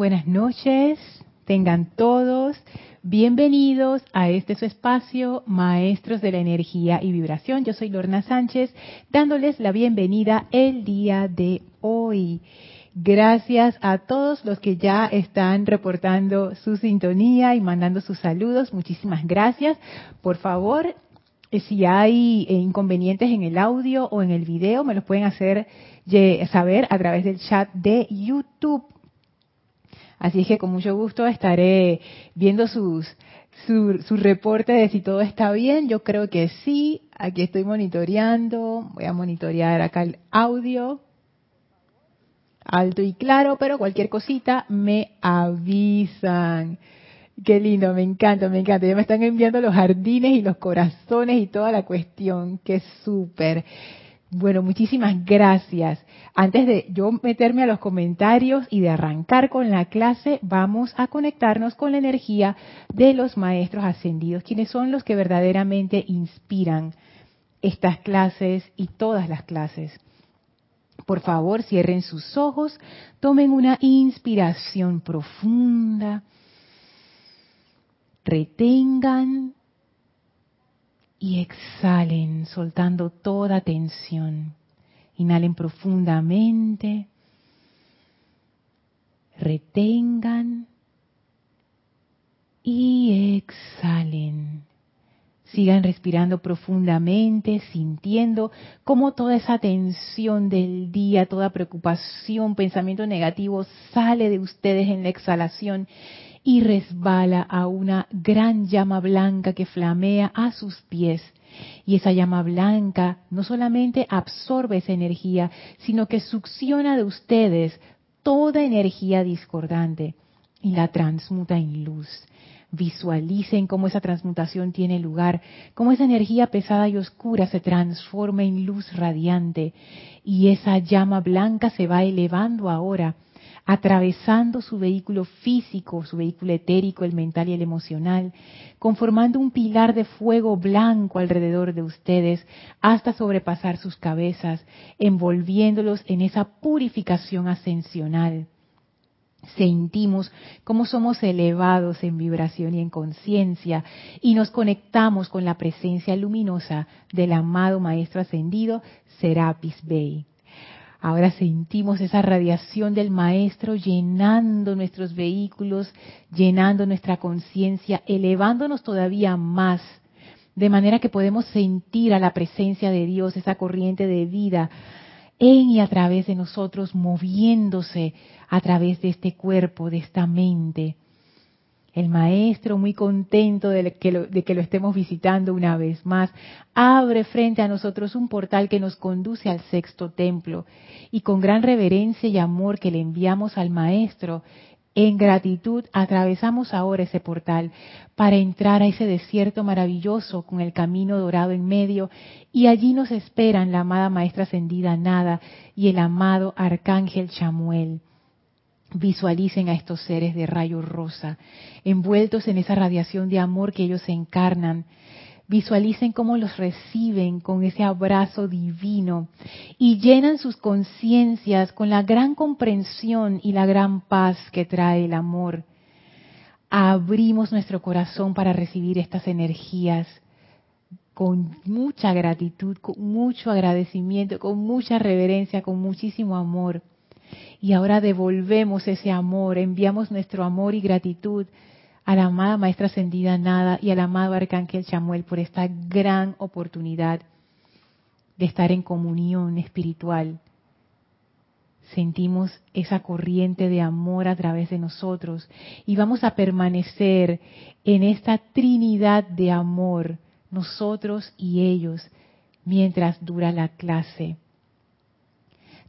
Buenas noches, tengan todos bienvenidos a este su espacio, Maestros de la Energía y Vibración. Yo soy Lorna Sánchez, dándoles la bienvenida el día de hoy. Gracias a todos los que ya están reportando su sintonía y mandando sus saludos. Muchísimas gracias. Por favor, eh, si hay eh, inconvenientes en el audio o en el video, me los pueden hacer saber a través del chat de YouTube. Así es que con mucho gusto estaré viendo sus, su, su, reporte de si todo está bien. Yo creo que sí. Aquí estoy monitoreando. Voy a monitorear acá el audio. Alto y claro, pero cualquier cosita me avisan. Qué lindo, me encanta, me encanta. Ya me están enviando los jardines y los corazones y toda la cuestión. Qué súper. Bueno, muchísimas gracias. Antes de yo meterme a los comentarios y de arrancar con la clase, vamos a conectarnos con la energía de los maestros ascendidos, quienes son los que verdaderamente inspiran estas clases y todas las clases. Por favor, cierren sus ojos, tomen una inspiración profunda, retengan y exhalen soltando toda tensión. Inhalen profundamente, retengan y exhalen. Sigan respirando profundamente, sintiendo cómo toda esa tensión del día, toda preocupación, pensamiento negativo sale de ustedes en la exhalación y resbala a una gran llama blanca que flamea a sus pies. Y esa llama blanca no solamente absorbe esa energía, sino que succiona de ustedes toda energía discordante y la transmuta en luz. Visualicen cómo esa transmutación tiene lugar, cómo esa energía pesada y oscura se transforma en luz radiante y esa llama blanca se va elevando ahora atravesando su vehículo físico, su vehículo etérico, el mental y el emocional, conformando un pilar de fuego blanco alrededor de ustedes hasta sobrepasar sus cabezas, envolviéndolos en esa purificación ascensional. Sentimos cómo somos elevados en vibración y en conciencia y nos conectamos con la presencia luminosa del amado Maestro Ascendido Serapis Bey. Ahora sentimos esa radiación del Maestro llenando nuestros vehículos, llenando nuestra conciencia, elevándonos todavía más, de manera que podemos sentir a la presencia de Dios, esa corriente de vida en y a través de nosotros, moviéndose a través de este cuerpo, de esta mente el maestro, muy contento de que, lo, de que, lo, estemos visitando una vez más, abre frente a nosotros un portal que nos conduce al sexto templo. Y con gran reverencia y amor que le enviamos al maestro, en gratitud atravesamos ahora ese portal para entrar a ese desierto maravilloso con el camino dorado en medio. Y allí nos esperan la amada maestra ascendida Nada y el amado arcángel Chamuel Visualicen a estos seres de rayo rosa, envueltos en esa radiación de amor que ellos encarnan. Visualicen cómo los reciben con ese abrazo divino y llenan sus conciencias con la gran comprensión y la gran paz que trae el amor. Abrimos nuestro corazón para recibir estas energías con mucha gratitud, con mucho agradecimiento, con mucha reverencia, con muchísimo amor y ahora devolvemos ese amor, enviamos nuestro amor y gratitud a la amada Maestra Ascendida Nada y al amado Arcángel Chamuel por esta gran oportunidad de estar en comunión espiritual. Sentimos esa corriente de amor a través de nosotros y vamos a permanecer en esta Trinidad de amor, nosotros y ellos, mientras dura la clase.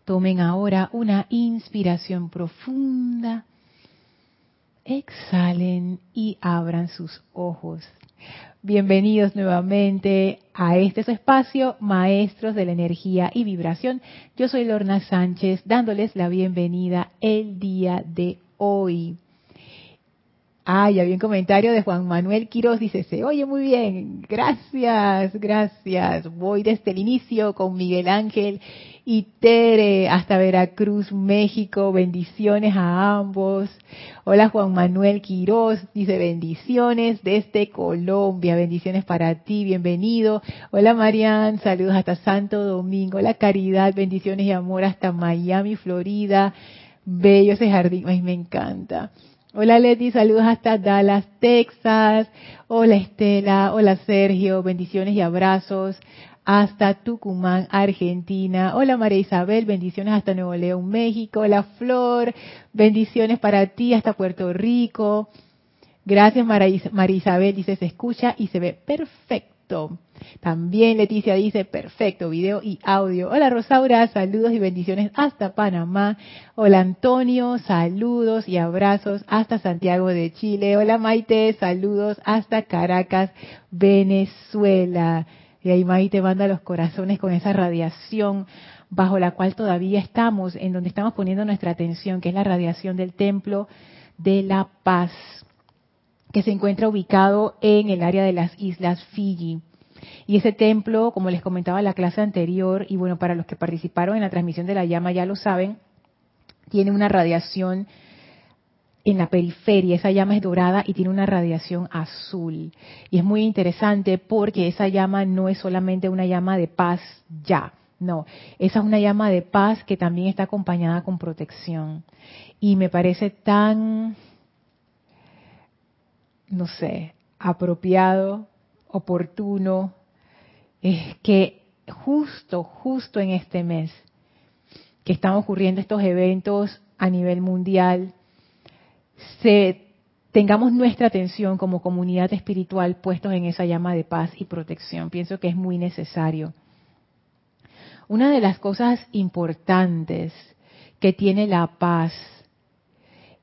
Tomen ahora una inspiración profunda. Exhalen y abran sus ojos. Bienvenidos nuevamente a este su espacio, Maestros de la Energía y Vibración. Yo soy Lorna Sánchez, dándoles la bienvenida el día de hoy. Ah, ya vi un comentario de Juan Manuel Quiroz, dice, se oye muy bien, gracias, gracias. Voy desde el inicio con Miguel Ángel y Tere hasta Veracruz, México. Bendiciones a ambos. Hola Juan Manuel Quiroz, dice bendiciones desde Colombia. Bendiciones para ti, bienvenido. Hola Marian, saludos hasta Santo Domingo. Hola Caridad, bendiciones y amor hasta Miami, Florida. Bello ese jardín, ay, me encanta. Hola Leti, saludos hasta Dallas, Texas. Hola Estela, hola Sergio, bendiciones y abrazos hasta Tucumán, Argentina. Hola María Isabel, bendiciones hasta Nuevo León, México. Hola Flor, bendiciones para ti hasta Puerto Rico. Gracias María Isabel, dice se escucha y se ve perfecto. También Leticia dice, perfecto, video y audio. Hola Rosaura, saludos y bendiciones hasta Panamá. Hola Antonio, saludos y abrazos hasta Santiago de Chile. Hola Maite, saludos hasta Caracas, Venezuela. Y ahí Maite manda los corazones con esa radiación bajo la cual todavía estamos, en donde estamos poniendo nuestra atención, que es la radiación del templo de la paz, que se encuentra ubicado en el área de las islas Fiji. Y ese templo, como les comentaba en la clase anterior, y bueno, para los que participaron en la transmisión de la llama ya lo saben, tiene una radiación en la periferia, esa llama es dorada y tiene una radiación azul. Y es muy interesante porque esa llama no es solamente una llama de paz ya, no, esa es una llama de paz que también está acompañada con protección. Y me parece tan, no sé, apropiado oportuno es que justo, justo en este mes que están ocurriendo estos eventos a nivel mundial, se, tengamos nuestra atención como comunidad espiritual puestos en esa llama de paz y protección. Pienso que es muy necesario. Una de las cosas importantes que tiene la paz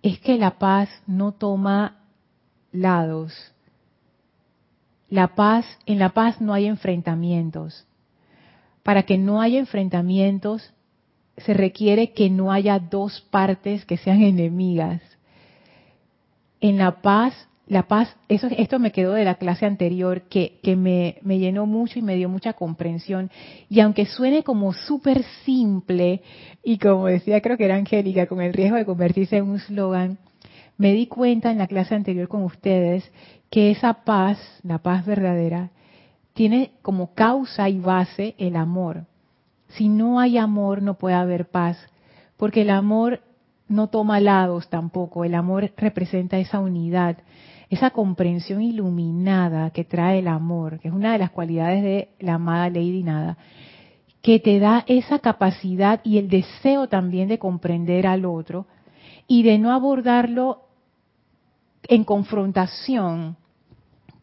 es que la paz no toma lados, la paz, en la paz no hay enfrentamientos. Para que no haya enfrentamientos, se requiere que no haya dos partes que sean enemigas. En la paz, la paz, esto me quedó de la clase anterior, que, que me, me llenó mucho y me dio mucha comprensión. Y aunque suene como súper simple, y como decía creo que era Angélica, con el riesgo de convertirse en un slogan, me di cuenta en la clase anterior con ustedes que esa paz, la paz verdadera, tiene como causa y base el amor. Si no hay amor no puede haber paz, porque el amor no toma lados tampoco, el amor representa esa unidad, esa comprensión iluminada que trae el amor, que es una de las cualidades de la amada Lady Nada, que te da esa capacidad y el deseo también de comprender al otro y de no abordarlo en confrontación,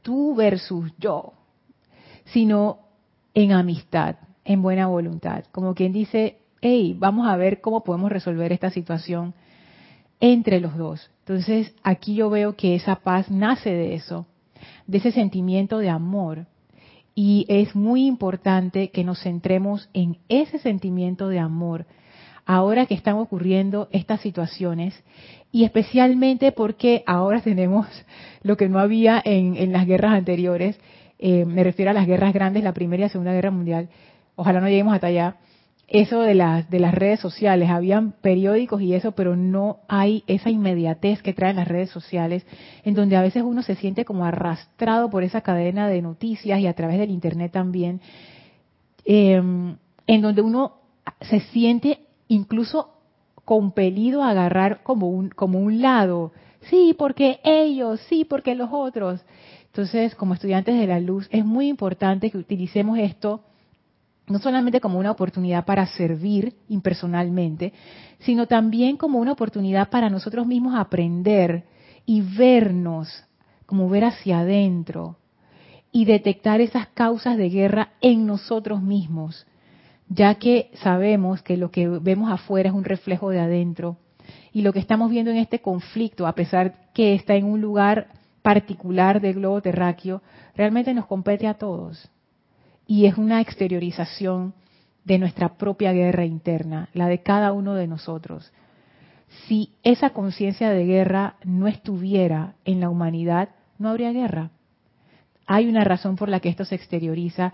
tú versus yo, sino en amistad, en buena voluntad. Como quien dice, hey, vamos a ver cómo podemos resolver esta situación entre los dos. Entonces, aquí yo veo que esa paz nace de eso, de ese sentimiento de amor. Y es muy importante que nos centremos en ese sentimiento de amor ahora que están ocurriendo estas situaciones y especialmente porque ahora tenemos lo que no había en, las guerras anteriores, eh, me refiero a las guerras grandes, la Primera y la Segunda Guerra Mundial, ojalá no lleguemos hasta allá, eso de las, de las redes sociales, habían periódicos y eso, pero no hay esa inmediatez que traen las redes sociales, en donde a veces uno se siente como arrastrado por esa cadena de noticias y a través del Internet también, eh, en donde uno se siente incluso compelido a agarrar como un, como un lado. Sí, porque ellos, sí, porque los otros. Entonces, como estudiantes de la luz, es muy importante que utilicemos esto no solamente como una oportunidad para servir impersonalmente, sino también como una oportunidad para nosotros mismos aprender y vernos, como ver hacia adentro y detectar esas causas de guerra en nosotros mismos ya que sabemos que lo que vemos afuera es un reflejo de adentro. Y lo que estamos viendo en este conflicto, a pesar que está en un lugar particular del globo terráqueo, realmente nos compete a todos y es una exteriorización de nuestra propia guerra interna, la de cada uno de nosotros. Si esa conciencia de guerra no estuviera en la humanidad, no habría guerra. Hay una razón por la que esto se exterioriza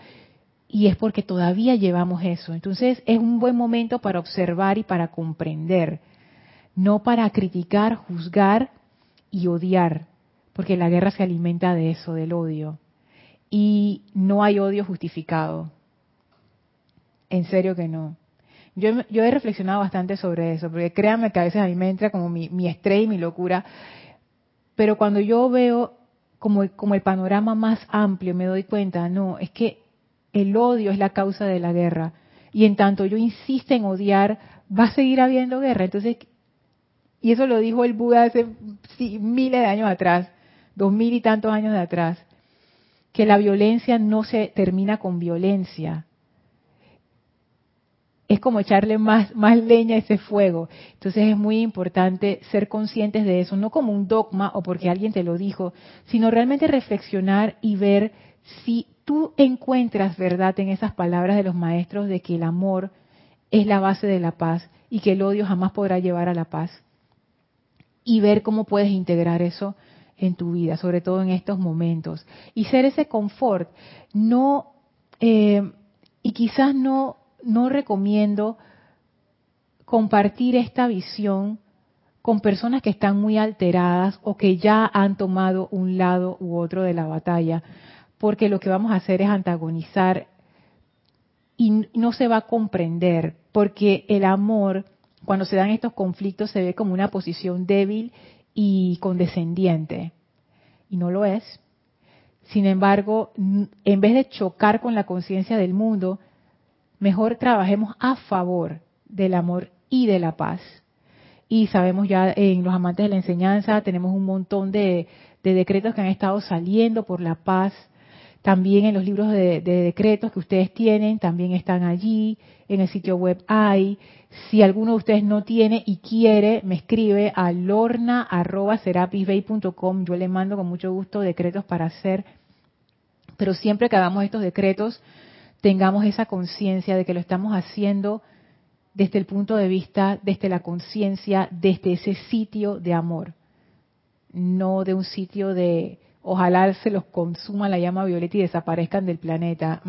y es porque todavía llevamos eso. Entonces es un buen momento para observar y para comprender, no para criticar, juzgar y odiar, porque la guerra se alimenta de eso, del odio. Y no hay odio justificado. En serio que no. Yo, he reflexionado bastante sobre eso, porque créanme que a veces a mí me entra como mi, mi estrés y mi locura, pero cuando yo veo como, como el panorama más amplio, me doy cuenta, no, es que el odio es la causa de la guerra. Y en tanto yo insisto en odiar, va a seguir habiendo guerra. Entonces, y eso lo dijo el Buda hace miles de años atrás, dos mil y tantos años de atrás, que la violencia no se termina con violencia. Es como echarle más, más leña a ese fuego. Entonces es muy importante ser conscientes de eso, no como un dogma o porque alguien te lo dijo, sino realmente reflexionar y ver si tú encuentras verdad en esas palabras de los maestros de que el amor es la base de la paz y que el odio jamás podrá llevar a la paz. Y ver cómo puedes integrar eso en tu vida, sobre todo en estos momentos. Y ser ese confort. No, eh, y quizás no, no recomiendo compartir esta visión con personas que están muy alteradas o que ya han tomado un lado u otro de la batalla, porque lo que vamos a hacer es antagonizar y no se va a comprender, porque el amor, cuando se dan estos conflictos, se ve como una posición débil y condescendiente, y no lo es. Sin embargo, en vez de chocar con la conciencia del mundo, mejor trabajemos a favor del amor y de la paz. Y sabemos ya en los amantes de la enseñanza, tenemos un montón de, de decretos que han estado saliendo por la paz, también en los libros de, decretos que ustedes tienen, también están allí. En el sitio web hay. Si alguno de ustedes no tiene y quiere, me escribe a lorna.serapisbay.com. Yo le mando con mucho gusto decretos para hacer. Pero siempre que hagamos estos decretos, tengamos esa conciencia de que lo estamos haciendo desde el punto de vista, desde la conciencia, desde ese sitio de amor. No de un sitio de ojalá se los consuma la llama violeta y desaparezcan del planeta.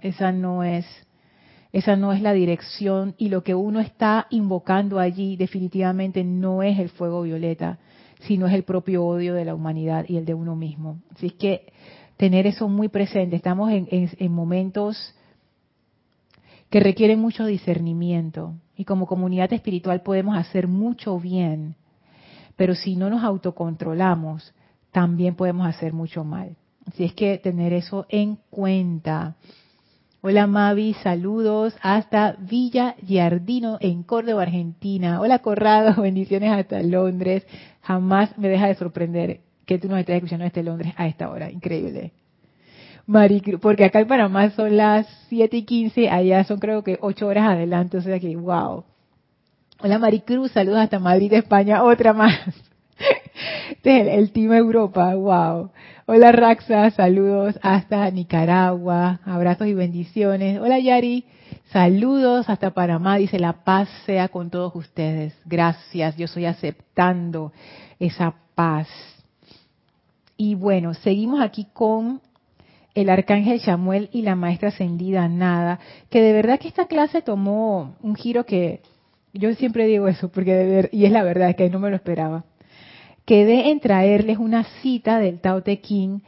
esa no es, esa no es la dirección y lo que uno está invocando allí definitivamente no es el fuego violeta, sino es el propio odio de la humanidad y el de uno mismo. Así que tener eso muy presente. Estamos en, en momentos que requieren mucho discernimiento y como comunidad espiritual podemos hacer mucho bien, pero si no nos autocontrolamos, también podemos hacer mucho mal. Así es que tener eso en cuenta. Hola Mavi, saludos hasta Villa Giardino en Córdoba, Argentina. Hola Corrado, bendiciones hasta Londres. Jamás me deja de sorprender que tú nos estés escuchando desde Londres a esta hora. Increíble. Maricruz, porque acá en Panamá son las 7 y 15, allá son creo que 8 horas adelante, o sea que wow. Hola Maricruz, saludos hasta Madrid, España, otra más. Este el, el, Team Europa, wow. Hola Raxa, saludos hasta Nicaragua, abrazos y bendiciones. Hola Yari, saludos hasta Panamá, dice la paz sea con todos ustedes. Gracias, yo estoy aceptando esa paz. Y bueno, seguimos aquí con el arcángel Samuel y la maestra ascendida Nada, que de verdad que esta clase tomó un giro que yo siempre digo eso, porque de ver, y es la verdad, es que no me lo esperaba quedé en traerles una cita del Tao Te Ching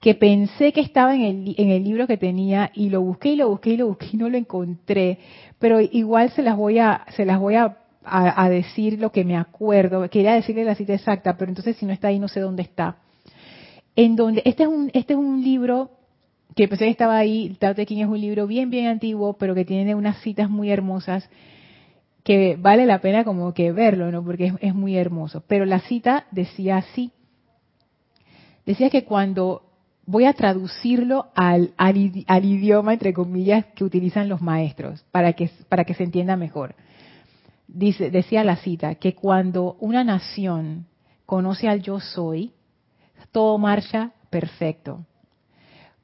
que pensé que estaba en el, en el libro que tenía y lo busqué y lo busqué y lo busqué y no lo encontré, pero igual se las voy a, se las voy a, a, decir lo que me acuerdo. Quería decirle la cita exacta, pero entonces si no está ahí no sé dónde está. En donde, este es un, este es un libro que pensé que estaba ahí, el Tao Te Ching es un libro bien, bien antiguo, pero que tiene unas citas muy hermosas que vale la pena como que verlo, ¿no? Porque es, muy hermoso. Pero la cita decía así. Decía que cuando voy a traducirlo al, al, idioma, entre comillas, que utilizan los maestros, para que, para que se entienda mejor. Dice, decía la cita, que cuando una nación conoce al yo soy, todo marcha perfecto.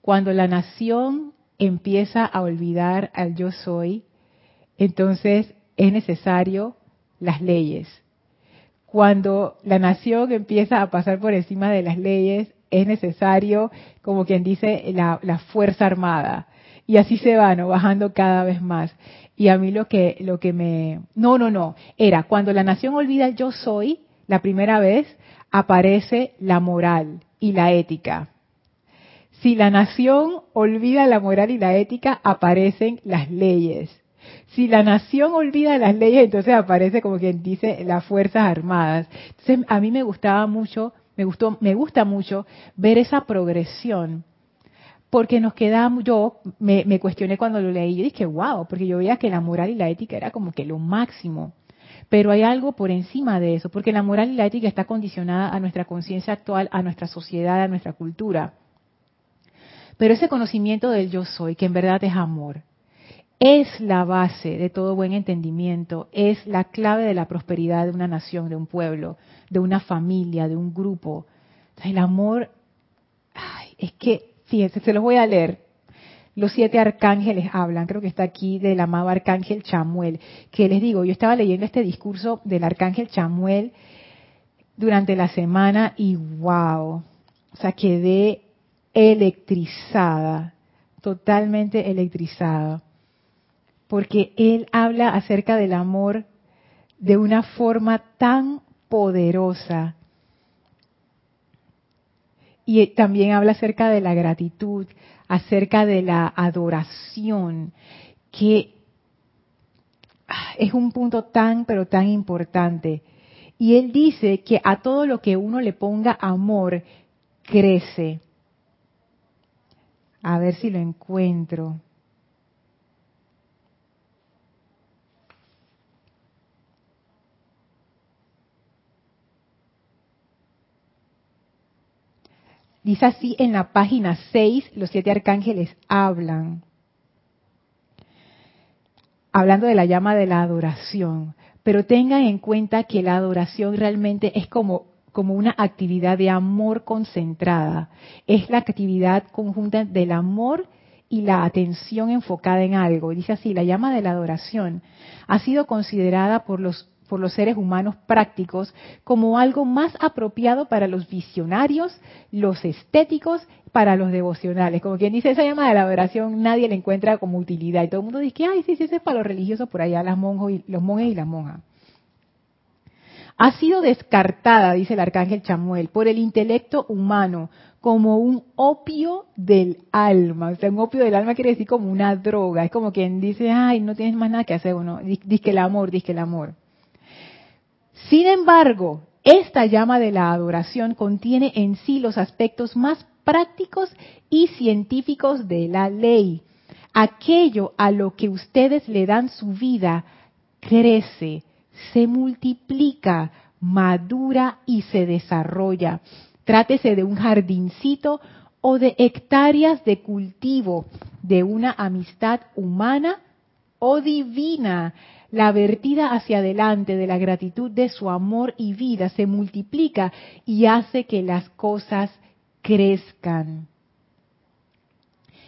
Cuando la nación empieza a olvidar al yo soy, entonces es necesario las leyes. Cuando la nación empieza a pasar por encima de las leyes, es necesario, como quien dice, la, Fuerza Armada. Y así se va, ¿no? Bajando cada vez más. Y a mí lo que, lo que me... No, no, no. Era cuando la nación olvida el yo soy, la primera vez, aparece la moral y la ética. Si la nación olvida la moral y la ética, aparecen las leyes. Si la nación olvida las leyes, entonces aparece como quien dice las Fuerzas Armadas. Entonces a mí me gustaba mucho, me gustó, me gusta mucho ver esa progresión. Porque nos quedamos, yo me, me cuestioné cuando lo leí, yo dije, wow, porque yo veía que la moral y la ética era como que lo máximo. Pero hay algo por encima de eso, porque la moral y la ética está condicionada a nuestra conciencia actual, a nuestra sociedad, a nuestra cultura. Pero ese conocimiento del yo soy, que en verdad es amor, es la base de todo buen entendimiento, es la clave de la prosperidad de una nación, de un pueblo, de una familia, de un grupo. el amor, es que, fíjense, se los voy a leer. Los siete arcángeles hablan, creo que está aquí del amado arcángel Chamuel, que les digo, yo estaba leyendo este discurso del arcángel Chamuel durante la semana y wow, o sea, quedé electrizada, totalmente electrizada, porque él habla acerca del amor de una forma tan poderosa. Y también habla acerca de la gratitud, acerca de la adoración, que es un punto tan, pero tan importante. Y él dice que a todo lo que uno le ponga amor, crece. A ver si lo encuentro. Dice así en la página 6, los siete arcángeles hablan. Hablando de la llama de la adoración. Pero tengan en cuenta que la adoración realmente es como como una actividad de amor concentrada. Es la actividad conjunta del amor y la atención enfocada en algo. Dice así, la llama de la adoración ha sido considerada por los por los seres humanos prácticos como algo más apropiado para los visionarios, los estéticos, para los devocionales. Como quien dice, esa llama de la adoración nadie le encuentra como utilidad. Y todo el mundo dice, ay, sí, sí, eso es para los religiosos por allá, las monjos y, los monjes y las monjas ha sido descartada, dice el arcángel Chamuel, por el intelecto humano como un opio del alma. O sea, un opio del alma quiere decir como una droga. Es como quien dice, ay, no tienes más nada que hacer. Bueno, dice que el amor, dice que el amor. Sin embargo, esta llama de la adoración contiene en sí los aspectos más prácticos y científicos de la ley. Aquello a lo que ustedes le dan su vida crece, se multiplica, madura y se desarrolla. Trátese de un jardincito o de hectáreas de cultivo, de una amistad humana o divina. La vertida hacia adelante de la gratitud de su amor y vida se multiplica y hace que las cosas crezcan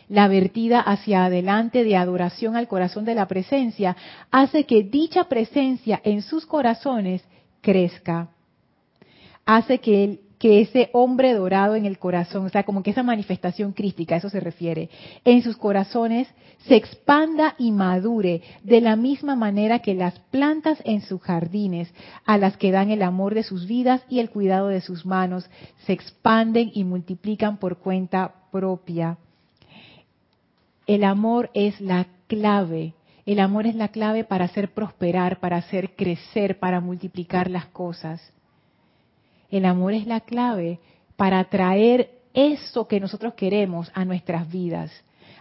la vertida hacia adelante de adoración al corazón de la presencia, hace que dicha presencia en sus corazones crezca. Hace que, que ese hombre dorado en el corazón, o sea, como que esa manifestación crística, a eso se refiere, en sus corazones se expanda y madure de la misma manera que las plantas en sus jardines, a las que dan el amor de sus vidas y el cuidado de sus manos, se expanden y multiplican por cuenta propia. El amor es la clave. El amor es la clave para hacer prosperar, para hacer crecer, para multiplicar las cosas. El amor es la clave para traer eso que nosotros queremos a nuestras vidas.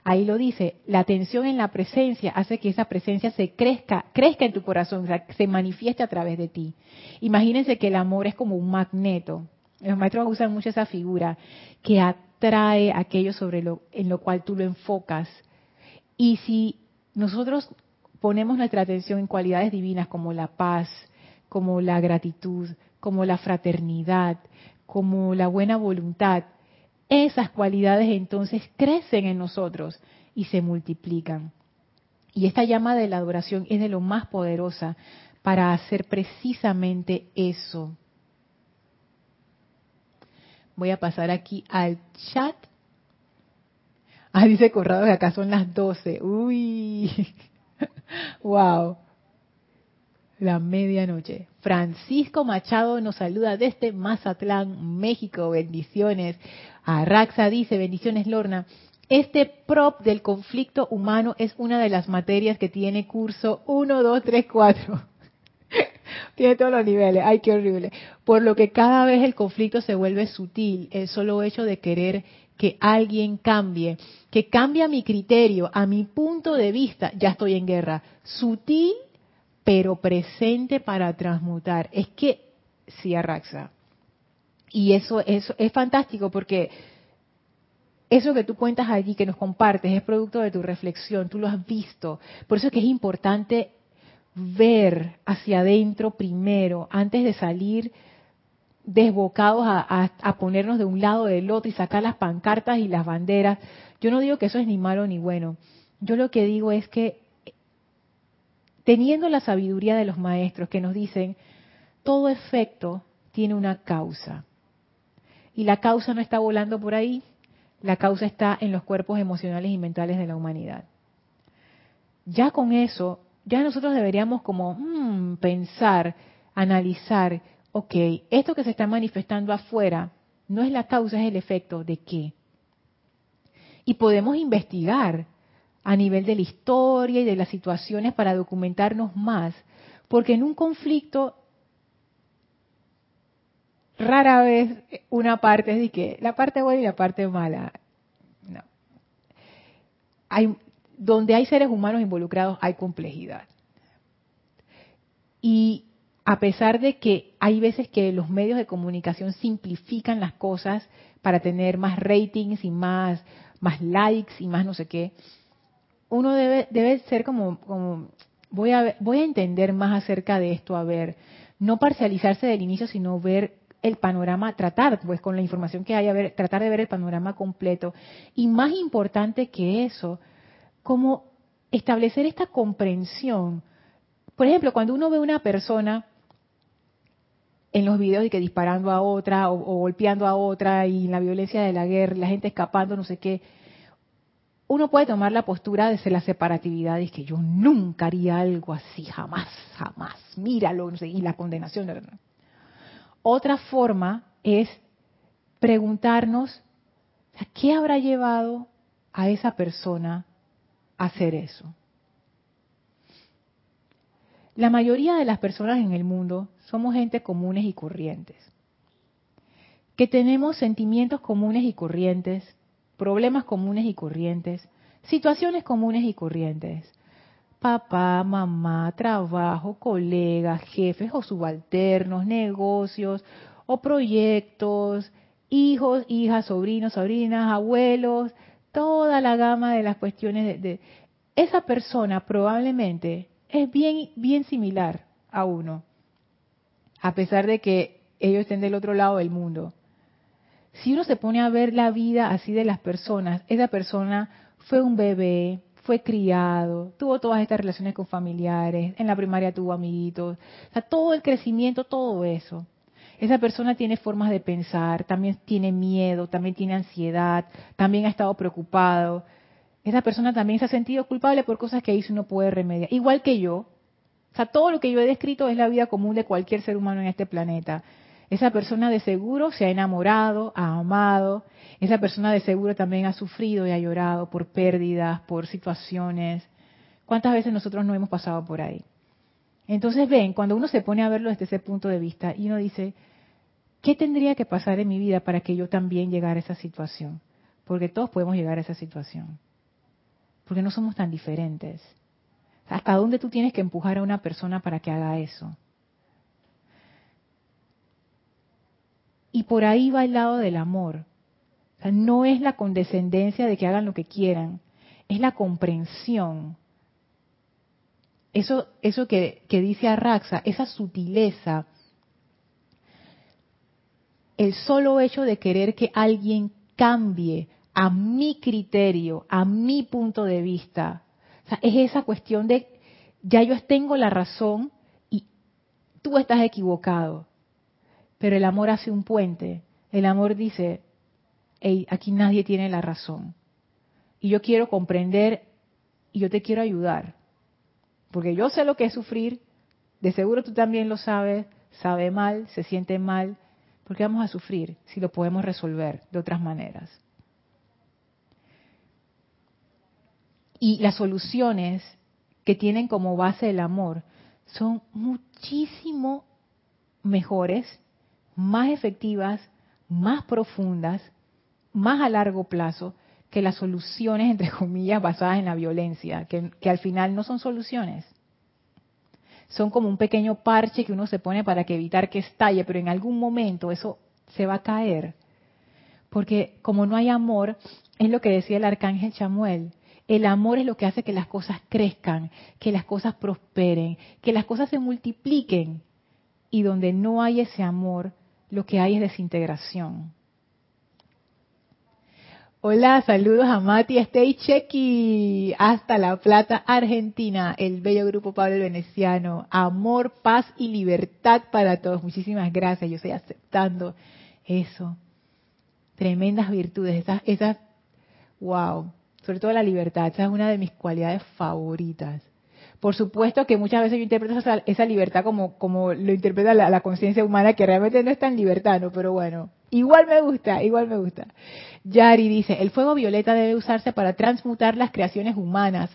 Ahí lo dice, la atención en la presencia hace que esa presencia se crezca, crezca en tu corazón, se manifieste a través de ti. Imagínense que el amor es como un magneto. Los maestros usan mucho esa figura, que trae aquello sobre lo en lo cual tú lo enfocas. Y si nosotros ponemos nuestra atención en cualidades divinas como la paz, como la gratitud, como la fraternidad, como la buena voluntad, esas cualidades entonces crecen en nosotros y se multiplican. Y esta llama de la adoración es de lo más poderosa para hacer precisamente eso. Voy a pasar aquí al chat. Ah, dice Corrado que acá son las 12. Uy. wow. La medianoche. Francisco Machado nos saluda desde Mazatlán, México. Bendiciones. Arraxa dice, bendiciones Lorna. Este prop del conflicto humano es una de las materias que tiene curso 1, 2, 3, 4. tiene todos los niveles. Ay, qué horrible. Por lo que cada vez el conflicto se vuelve sutil. El solo hecho de querer que alguien cambie, que cambie mi criterio, a mi punto de vista, ya estoy en guerra. Sutil, pero presente para transmutar. Es que, sí, Arraxa. Y eso, eso es fantástico porque eso que tú cuentas allí, que nos compartes, es producto de tu reflexión, tú lo has visto. Por eso es que es importante ver hacia adentro primero, antes de salir desbocados a, ponernos de un lado del otro y sacar las pancartas y las banderas. Yo no digo que eso es ni malo ni bueno. Yo lo que digo es que teniendo la sabiduría de los maestros que nos dicen, todo efecto tiene una causa. Y la causa no está volando por ahí, la causa está en los cuerpos emocionales y mentales de la humanidad. Ya con eso, ya nosotros deberíamos como hmm, pensar, analizar, ok, esto que se está manifestando afuera no es la causa, es el efecto de qué. Y podemos investigar a nivel de la historia y de las situaciones para documentarnos más, porque en un conflicto rara vez una parte es de que la parte buena y la parte mala. No. Donde hay seres humanos involucrados hay complejidad. Y a pesar de que hay veces que los medios de comunicación simplifican las cosas para tener más ratings y más, más likes y más no sé qué, uno debe, debe ser como, voy, a, voy a entender más acerca de esto, a ver, no parcializarse del inicio, sino ver el panorama, tratar pues con la información que hay, a ver, tratar de ver el panorama completo. Y más importante que eso, como establecer esta comprensión. Por ejemplo, cuando uno ve una persona en los videos de que disparando a otra o, golpeando a otra y la violencia de la guerra, la gente escapando, no sé qué, uno puede tomar la postura de ser la separatividad y que yo nunca haría algo así, jamás, jamás, míralo, y la condenación. De otra forma es preguntarnos, ¿qué habrá llevado a esa persona a hacer eso? La mayoría de las personas en el mundo somos gente comunes y corrientes, que tenemos sentimientos comunes y corrientes, problemas comunes y corrientes, situaciones comunes y corrientes, papá, mamá, trabajo, colegas, jefes o subalternos, negocios o proyectos, hijos, hijas, sobrinos, sobrinas, abuelos, toda la gama de las cuestiones de, esa persona probablemente es bien bien similar a uno, a pesar de que ellos estén del otro lado del mundo. Si uno se pone a ver la vida así de las personas, esa persona fue un bebé, fue criado, tuvo todas estas relaciones con familiares, en la primaria tuvo amiguitos, o sea, todo el crecimiento, todo eso. Esa persona tiene formas de pensar, también tiene miedo, también tiene ansiedad, también ha estado preocupado. Esa persona también se ha sentido culpable por cosas que hizo y no puede remediar. Igual que yo. O sea, todo lo que yo he descrito es la vida común de cualquier ser humano en este planeta. Esa persona de seguro se ha enamorado, ha amado. Esa persona de seguro también ha sufrido y ha llorado por pérdidas, por situaciones. ¿Cuántas veces nosotros no hemos pasado por ahí? Entonces ven, cuando uno se pone a verlo desde ese punto de vista y uno dice, ¿qué tendría que pasar en mi vida para que yo también llegara a esa situación? Porque todos podemos llegar a esa situación. Porque no somos tan diferentes. ¿Hasta dónde tú tienes que empujar a una persona para que haga eso? Y por ahí va el lado del amor. No es la condescendencia de que hagan lo que quieran, es la comprensión. Eso, eso que, dice Arraxa, esa sutileza, el solo hecho de querer que alguien cambie a mi criterio, a mi punto de vista, es esa cuestión de ya yo tengo la razón y tú estás equivocado. Pero el amor hace un puente. El amor dice, hey, aquí nadie tiene la razón. y yo quiero comprender y yo te quiero ayudar. Porque yo sé lo que es sufrir, de seguro tú también lo sabes, sabe mal, se siente mal, porque vamos a sufrir si lo podemos resolver de otras maneras. Y las soluciones que tienen como base el amor son muchísimo mejores, más efectivas, más profundas, más a largo plazo que las soluciones, entre comillas, basadas en la violencia, que, al final no son soluciones. Son como un pequeño parche que uno se pone para que evitar que estalle, pero en algún momento eso se va a caer. Porque como no hay amor, es lo que decía el arcángel Chamuel, el amor es lo que hace que las cosas crezcan, que las cosas prosperen, que las cosas se multipliquen. Y donde no hay ese amor, lo que hay es desintegración. Hola, saludos a Mati Stay Chequi, hasta La Plata, Argentina, el bello grupo Pablo Veneciano. Amor, paz y libertad para todos. Muchísimas gracias, yo estoy aceptando eso. Tremendas virtudes, esas, esas, wow, sobre todo la libertad, esa es una de mis cualidades favoritas. Por supuesto que muchas veces yo interpreto esa, libertad como, como lo interpreta la, conciencia humana, que realmente no es tan libertad, ¿no? Pero bueno, igual me gusta, igual me gusta. Yari dice, el fuego violeta debe usarse para transmutar las creaciones humanas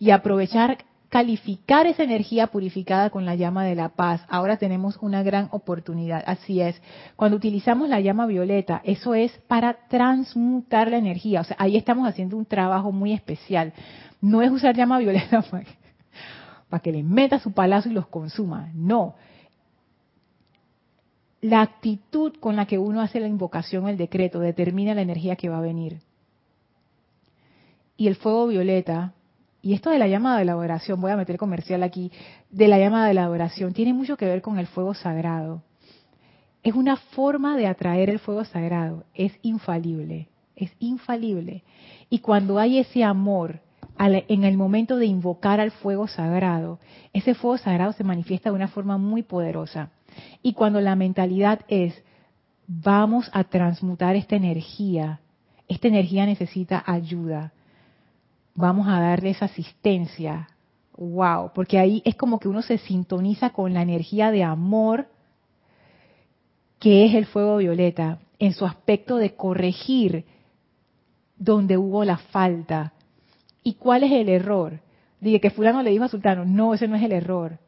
y aprovechar calificar esa energía purificada con la llama de la paz. Ahora tenemos una gran oportunidad. Así es. Cuando utilizamos la llama violeta, eso es para transmutar la energía. O sea, ahí estamos haciendo un trabajo muy especial. No es usar llama violeta para que, le meta su palazo y los consuma. No. La actitud con la que uno hace la invocación, el decreto, determina la energía que va a venir. Y el fuego violeta y esto de la llama de la oración, voy a meter comercial aquí, de la llama de la oración, tiene mucho que ver con el fuego sagrado. Es una forma de atraer el fuego sagrado, es infalible, es infalible. Y cuando hay ese amor en el momento de invocar al fuego sagrado, ese fuego sagrado se manifiesta de una forma muy poderosa. Y cuando la mentalidad es, vamos a transmutar esta energía, esta energía necesita ayuda, vamos a darle esa asistencia. Wow, porque ahí es como que uno se sintoniza con la energía de amor que es el fuego violeta, en su aspecto de corregir donde hubo la falta. ¿Y cuál es el error? Dije que fulano le dijo a sultano, no, ese no es el error.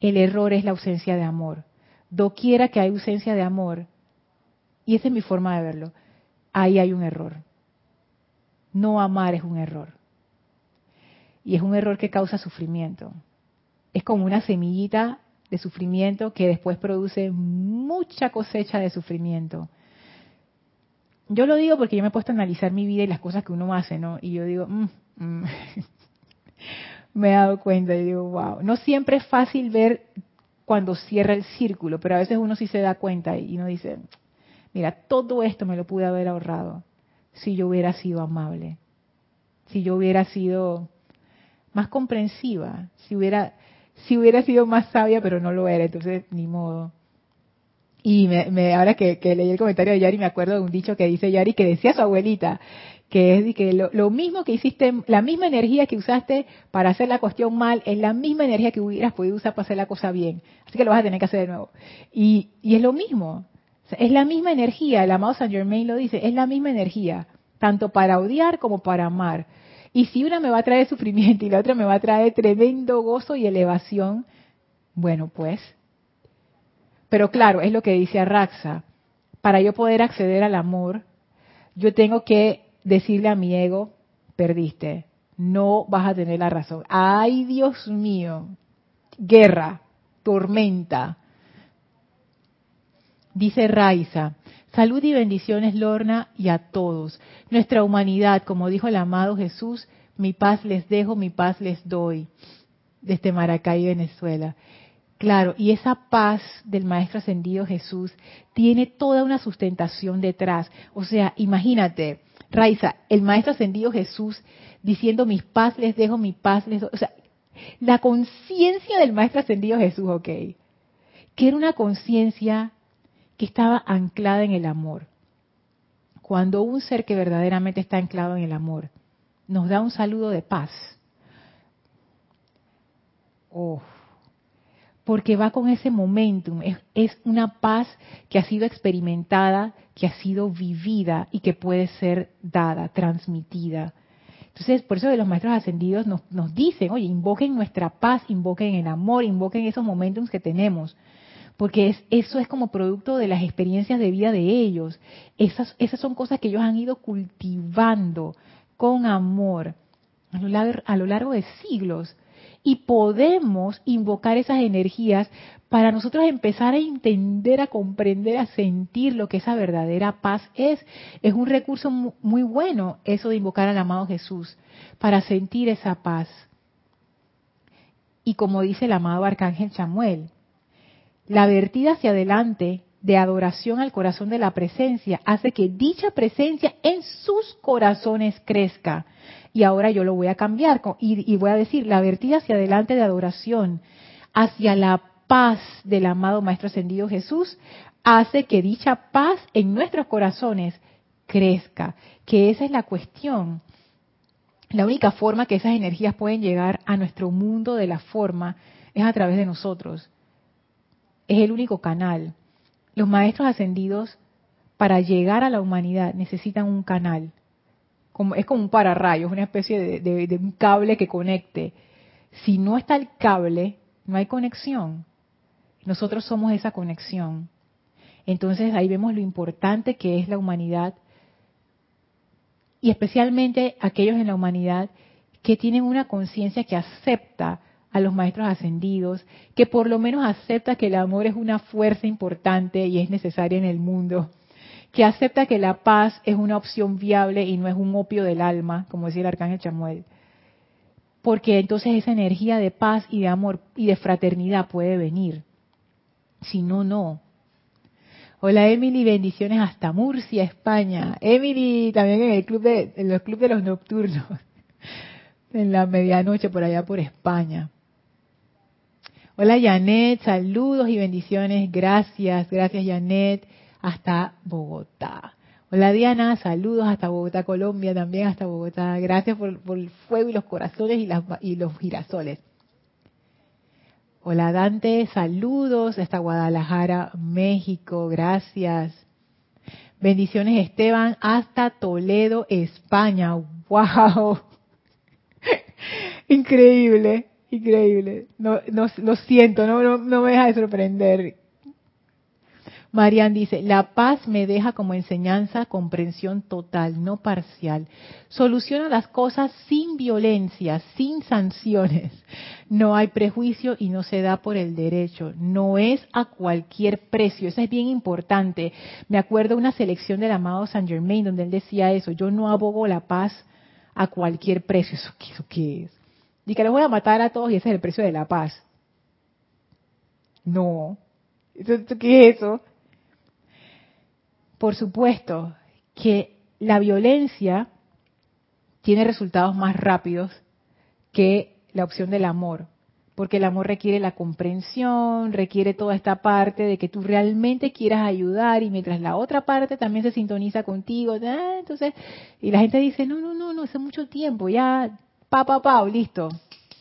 El error es la ausencia de amor. Doquiera que hay ausencia de amor, y esa es mi forma de verlo, ahí hay un error. No amar es un error. Y es un error que causa sufrimiento. Es como una semillita de sufrimiento que después produce mucha cosecha de sufrimiento. Yo lo digo porque yo me he puesto a analizar mi vida y las cosas que uno hace, ¿no? Y yo digo, mm, mm". me he dado cuenta y digo, wow. No siempre es fácil ver cuando cierra el círculo, pero a veces uno sí se da cuenta y uno dice, mira, todo esto me lo pude haber ahorrado si yo hubiera sido amable, si yo hubiera sido más comprensiva, si hubiera, si hubiera sido más sabia, pero no lo era, entonces ni modo. Y me, ahora que, leí el comentario de Yari, me acuerdo de un dicho que dice Yari, que decía su abuelita, que es que lo, mismo que hiciste, la misma energía que usaste para hacer la cuestión mal, es la misma energía que hubieras podido usar para hacer la cosa bien. Así que lo vas a tener que hacer de nuevo. Y, y es lo mismo. es la misma energía, el amado Saint Germain lo dice, es la misma energía, tanto para odiar como para amar. Y si una me va a traer sufrimiento y la otra me va a traer tremendo gozo y elevación, bueno, pues. Pero claro, es lo que dice Arraxa. Para yo poder acceder al amor, yo tengo que decirle a mi ego, perdiste, no vas a tener la razón. Ay, Dios mío, guerra, tormenta. Dice Raiza, Salud y bendiciones, Lorna, y a todos. Nuestra humanidad, como dijo el amado Jesús, mi paz les dejo, mi paz les doy. Desde Maracay, Venezuela. Claro, y esa paz del Maestro Ascendido Jesús tiene toda una sustentación detrás. O sea, imagínate, Raiza, el Maestro Ascendido Jesús diciendo, mi paz les dejo, mi paz les. O sea, la conciencia del Maestro Ascendido Jesús, ok, que era una conciencia que estaba anclada en el amor. Cuando un ser que verdaderamente está anclado en el amor nos da un saludo de paz. Porque va con ese momentum, es, una paz que ha sido experimentada, que ha sido vivida y que puede ser dada, transmitida. Entonces, por eso de los maestros ascendidos nos, dicen, oye, invoquen nuestra paz, invoquen el amor, invoquen esos momentos que tenemos, porque es, eso es como producto de las experiencias de vida de ellos. Esas, esas son cosas que ellos han ido cultivando con amor a lo largo de siglos. Y podemos invocar esas energías para nosotros empezar a entender, a comprender, a sentir lo que esa verdadera paz es. Es un recurso muy bueno eso de invocar al amado Jesús, para sentir esa paz. Y como dice el amado Arcángel Samuel, la vertida hacia adelante de adoración al corazón de la presencia hace que dicha presencia en sus corazones crezca. Y ahora yo lo voy a cambiar y, voy a decir, la vertida hacia adelante de adoración hacia la paz del amado Maestro Ascendido Jesús hace que dicha paz en nuestros corazones crezca, que esa es la cuestión. La única forma que esas energías pueden llegar a nuestro mundo de la forma es a través de nosotros. Es el único canal. Los maestros ascendidos, para llegar a la humanidad, necesitan un canal. Como, es como un pararrayos, una especie de, de un cable que conecte. Si no está el cable, no hay conexión. Nosotros somos esa conexión. Entonces ahí vemos lo importante que es la humanidad y especialmente aquellos en la humanidad que tienen una conciencia que acepta a los maestros ascendidos, que por lo menos acepta que el amor es una fuerza importante y es necesaria en el mundo, que acepta que la paz es una opción viable y no es un opio del alma, como decía el arcángel Chamuel. Porque entonces esa energía de paz y de amor y de fraternidad puede venir. Si no, no. Hola Emily, bendiciones hasta Murcia, España. Emily también en el club de en los clubes de los nocturnos, en la medianoche por allá por España. Hola Janet, saludos y bendiciones. Gracias, gracias Janet, hasta Bogotá. Hola Diana, saludos hasta Bogotá, Colombia, también hasta Bogotá. Gracias por, el fuego y los corazones y, las, y los girasoles. Hola Dante, saludos hasta Guadalajara, México, gracias. Bendiciones Esteban hasta Toledo, España. ¡Wow! Increíble, increíble. No, no, lo siento, no, no, no me deja de sorprender. Marian dice, la paz me deja como enseñanza comprensión total, no parcial. Soluciona las cosas sin violencia, sin sanciones. No hay prejuicio y no se da por el derecho. No es a cualquier precio. Eso es bien importante. Me acuerdo una selección del amado Saint Germain donde él decía eso. Yo no abogo la paz a cualquier precio. ¿Eso qué, eso qué es? Y que los voy a matar a todos y ese es el precio de la paz. No. ¿Eso, qué es eso? por supuesto que la violencia tiene resultados más rápidos que la opción del amor, porque el amor requiere la comprensión, requiere toda esta parte de que tú realmente quieras ayudar y mientras la otra parte también se sintoniza contigo, ah, entonces, y la gente dice, no, no, no, no, hace mucho tiempo, ya, pa, pa, listo,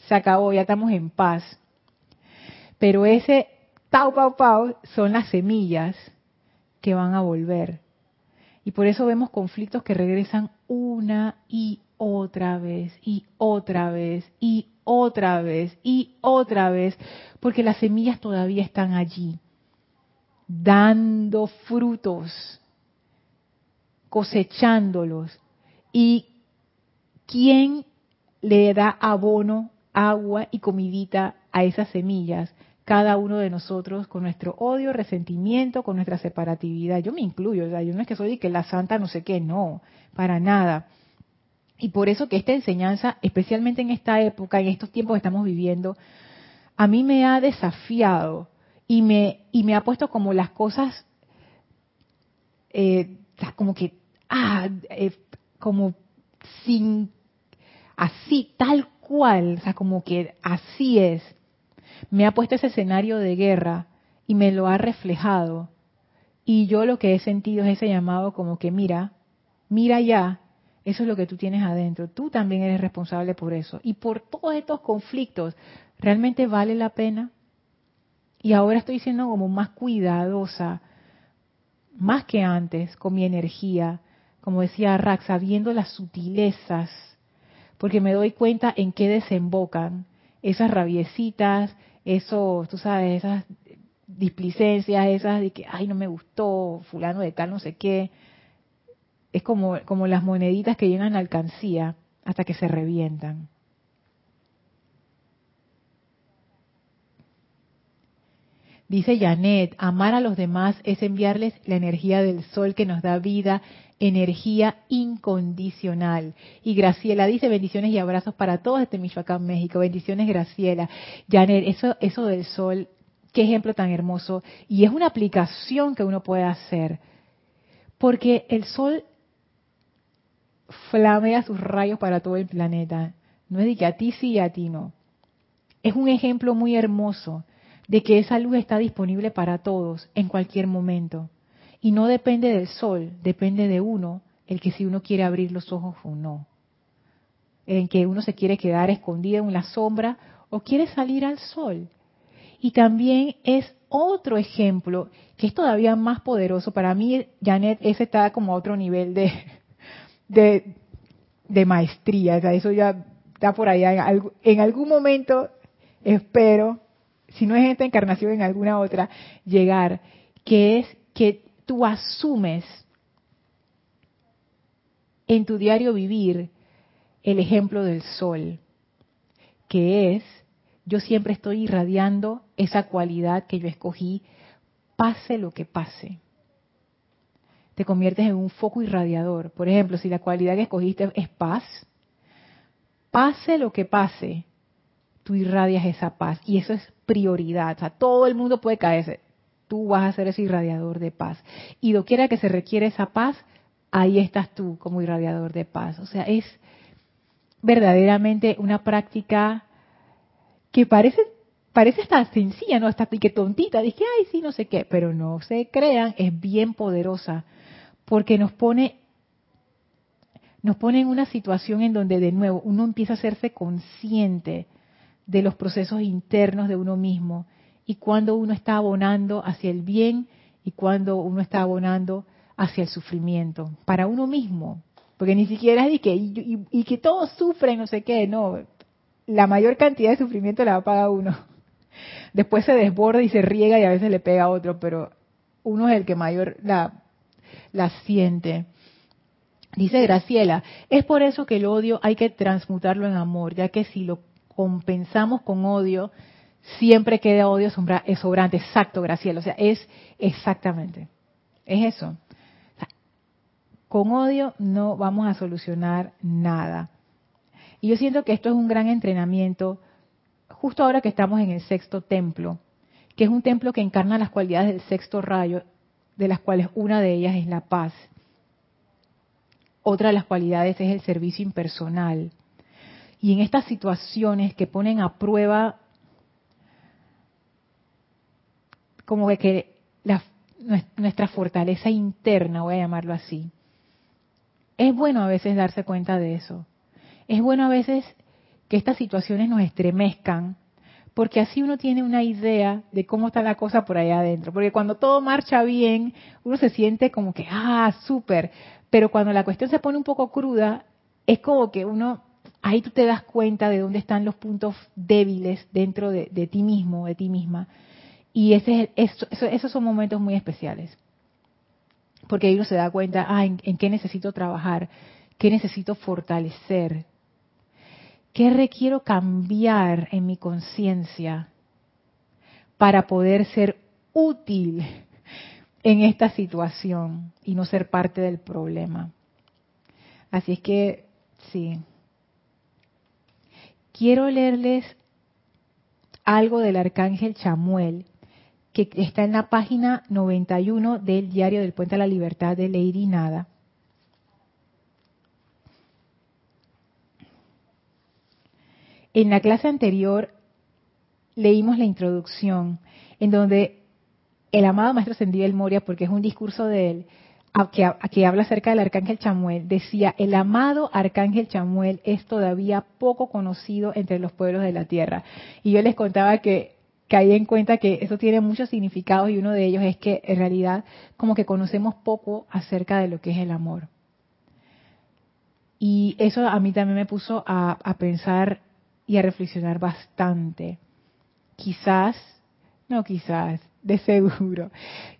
se acabó, ya estamos en paz. Pero ese tau, pau, pau son las semillas que van a volver. Y por eso vemos conflictos que regresan una y otra vez, y otra vez, y otra vez, y otra vez, porque las semillas todavía están allí, dando frutos, cosechándolos. ¿Y quién le da abono, agua y comidita a esas semillas? cada uno de nosotros con nuestro odio, resentimiento, con nuestra separatividad. Yo me incluyo, o sea, yo no es que soy que la santa no sé qué, no, para nada. Y por eso que esta enseñanza, especialmente en esta época, en estos tiempos que estamos viviendo, a mí me ha desafiado y me, y me ha puesto como las cosas, eh, como que, ah, eh, como sin, así, tal cual, o sea, como que así es me ha puesto ese escenario de guerra y me lo ha reflejado. Y yo lo que he sentido es ese llamado como que mira, mira ya, Eso es lo que tú tienes adentro. Tú también eres responsable por eso. Y por todos estos conflictos, ¿realmente vale la pena? Y ahora estoy siendo como más cuidadosa, más que antes, con mi energía, como decía Rax, sabiendo las sutilezas, porque me doy cuenta en qué desembocan esas rabiecitas, esos, tú sabes, esas displicencias, esas de que, ay, no me gustó, fulano de tal, no sé qué. Es como, como las moneditas que llegan a alcancía hasta que se revientan. Dice Janet, amar a los demás es enviarles la energía del sol que nos da vida, energía incondicional. Y Graciela dice bendiciones y abrazos para todos desde Michoacán, México. Bendiciones, Graciela. Janet, eso, eso del sol, qué ejemplo tan hermoso. Y es una aplicación que uno puede hacer. Porque el sol flamea sus rayos para todo el planeta. No es de que a ti sí y a ti no. Es un ejemplo muy hermoso de que esa luz está disponible para todos en cualquier momento. Y no depende del sol, depende de uno, el que si uno quiere abrir los ojos o no. En que uno se quiere quedar escondido en la sombra o quiere salir al sol. Y también es otro ejemplo que es todavía más poderoso. Para mí, Janet, ese está como a otro nivel de, de, de maestría. O sea, eso ya está por allá. En algún momento, espero, si no es esta encarnación, en alguna otra, llegar, que es que tú asumes en tu diario vivir el ejemplo del sol, que es, yo siempre estoy irradiando esa cualidad que yo escogí, pase lo que pase. Te conviertes en un foco irradiador. Por ejemplo, si la cualidad que escogiste es paz, pase lo que pase, tú irradias esa paz. Y eso es prioridad. Todo el mundo puede caerse. Tú vas a ser ese irradiador de paz. Y doquiera que se requiere esa paz, ahí estás tú como irradiador de paz. O sea, es verdaderamente una práctica que parece parece hasta sencilla, no hasta que tontita, dije, ay, sí, no sé qué, pero no se crean, es bien poderosa, porque nos pone nos pone en una situación en donde de nuevo uno empieza a hacerse consciente de los procesos internos de uno mismo y cuando uno está abonando hacia el bien y cuando uno está abonando hacia el sufrimiento para uno mismo. Porque ni siquiera es de que, y, que todos sufren, no sé qué, no. La mayor cantidad de sufrimiento la paga uno. Después se desborda y se riega y a veces le pega a otro, pero uno es el que mayor la, la siente. Dice Graciela, es por eso que el odio hay que transmutarlo en amor, ya que si lo compensamos con odio, siempre queda odio sobrante. Exacto, Graciela. O sea, es exactamente. Es eso. con odio no vamos a solucionar nada. Y yo siento que esto es un gran entrenamiento, justo ahora que estamos en el sexto templo, que es un templo que encarna las cualidades del sexto rayo, de las cuales una de ellas es la paz. Otra de las cualidades es el servicio impersonal. Y en estas situaciones que ponen a prueba como que nuestra fortaleza interna, voy a llamarlo así, es bueno a veces darse cuenta de eso. Es bueno a veces que estas situaciones nos estremezcan, porque así uno tiene una idea de cómo está la cosa por allá adentro. Porque cuando todo marcha bien, uno se siente como que, ah, súper. Pero cuando la cuestión se pone un poco cruda, es como que uno ahí tú te das cuenta de dónde están los puntos débiles dentro de, ti mismo, de ti misma. Y ese esos son momentos muy especiales. Porque ahí uno se da cuenta, ah, en, qué necesito trabajar, qué necesito fortalecer, qué requiero cambiar en mi conciencia para poder ser útil en esta situación y no ser parte del problema. Así es que, sí, quiero leerles algo del arcángel Chamuel, que está en la página 91 del diario del Puente a la Libertad de Lady Nada. En la clase anterior leímos la introducción, en donde el amado Maestro Ascendido El Moria, porque es un discurso de él, que, que habla acerca del arcángel Chamuel, decía, el amado arcángel Chamuel es todavía poco conocido entre los pueblos de la tierra. Y yo les contaba que caí en cuenta que eso tiene muchos significados y uno de ellos es que en realidad como que conocemos poco acerca de lo que es el amor. Y eso a mí también me puso a, a pensar y a reflexionar bastante. Quizás, no quizás, de seguro.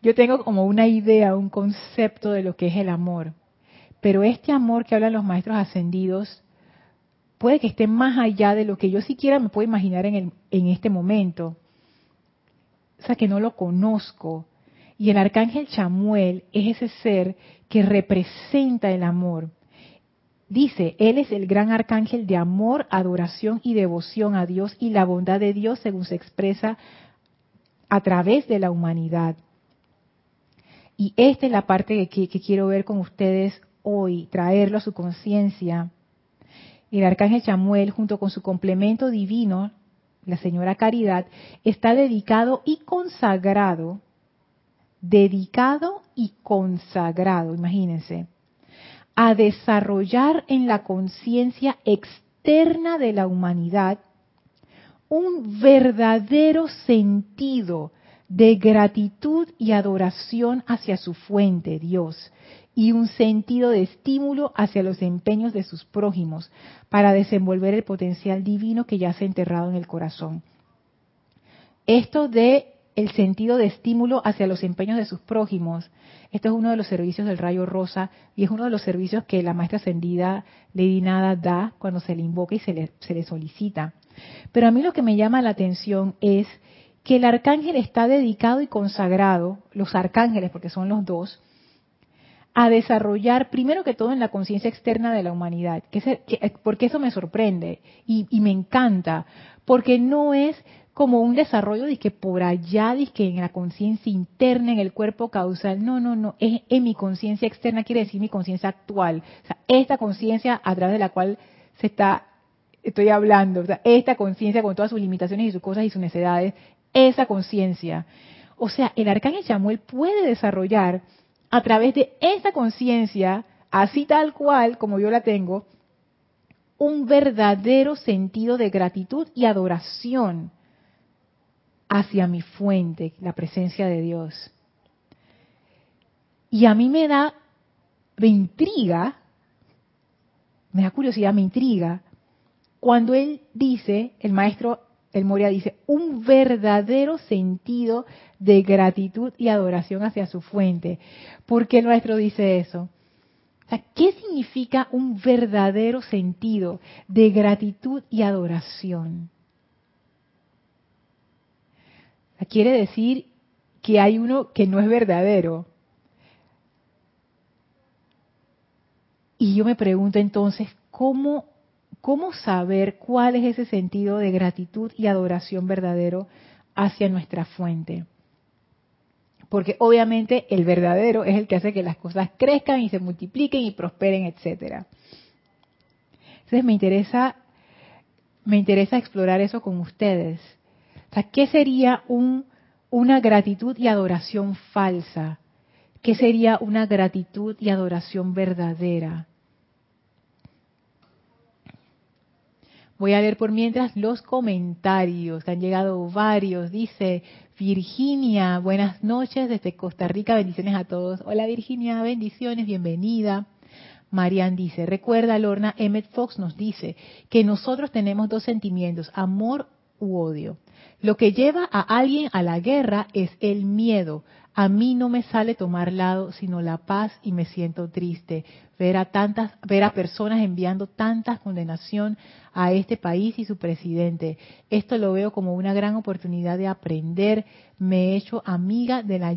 Yo tengo como una idea, un concepto de lo que es el amor. Pero este amor que hablan los maestros ascendidos puede que esté más allá de lo que yo siquiera me puedo imaginar en, el, en este momento. O sea, que no lo conozco. Y el arcángel Chamuel es ese ser que representa el amor. Dice, Él es el gran arcángel de amor, adoración y devoción a Dios y la bondad de Dios según se expresa a través de la humanidad. Y esta es la parte que, quiero ver con ustedes hoy, traerlo a su conciencia. El arcángel Chamuel, junto con su complemento divino, la señora Caridad, está dedicado y consagrado, dedicado y consagrado, imagínense, a desarrollar en la conciencia externa de la humanidad un verdadero sentido de gratitud y adoración hacia su fuente, Dios, y un sentido de estímulo hacia los empeños de sus prójimos para desenvolver el potencial divino que ya se ha enterrado en el corazón. Esto de el sentido de estímulo hacia los empeños de sus prójimos, esto es uno de los servicios del rayo rosa y es uno de los servicios que la maestra ascendida Lady Nada da cuando se le invoca y se le, se le solicita. Pero a mí lo que me llama la atención es que el arcángel está dedicado y consagrado, los arcángeles, porque son los dos, a desarrollar, primero que todo, en la conciencia externa de la humanidad. Que, porque eso me sorprende y, me encanta, porque no es como un desarrollo de que por allá, de que en la conciencia interna, en el cuerpo causal. No, no, no. Es en mi conciencia externa, quiere decir mi conciencia actual. O sea, esta conciencia a través de la cual se está estoy hablando, esta conciencia con todas sus limitaciones y sus cosas y sus necesidades, esa conciencia. O sea, el arcángel Samuel puede desarrollar a través de esa conciencia, así tal cual como yo la tengo, un verdadero sentido de gratitud y adoración hacia mi fuente, la presencia de Dios. Y a mí me da, me intriga, me da curiosidad, me intriga, cuando él dice, el maestro El Moria dice, un verdadero sentido de gratitud y adoración hacia su fuente. ¿Por qué el maestro dice eso? ¿Qué significa un verdadero sentido de gratitud y adoración? Quiere decir que hay uno que no es verdadero. Y yo me pregunto entonces, ¿cómo ¿cómo saber cuál es ese sentido de gratitud y adoración verdadero hacia nuestra fuente? Porque obviamente el verdadero es el que hace que las cosas crezcan y se multipliquen y prosperen, etcétera. Entonces me interesa, me interesa explorar eso con ustedes. ¿qué sería un, una gratitud y adoración falsa? ¿Qué sería una gratitud y adoración verdadera? Voy a leer por mientras los comentarios. Han llegado varios. Dice Virginia, buenas noches desde Costa Rica. Bendiciones a todos. Hola Virginia, bendiciones, bienvenida. Marian dice, recuerda, Lorna, Emmett Fox nos dice que nosotros tenemos dos sentimientos, amor u odio. Lo que lleva a alguien a la guerra es el miedo. A mí no me sale tomar lado, sino la paz y me siento triste. Ver a tantas, ver a personas enviando tanta condenación a este país y su presidente. Esto lo veo como una gran oportunidad de aprender. Me he hecho amiga de la,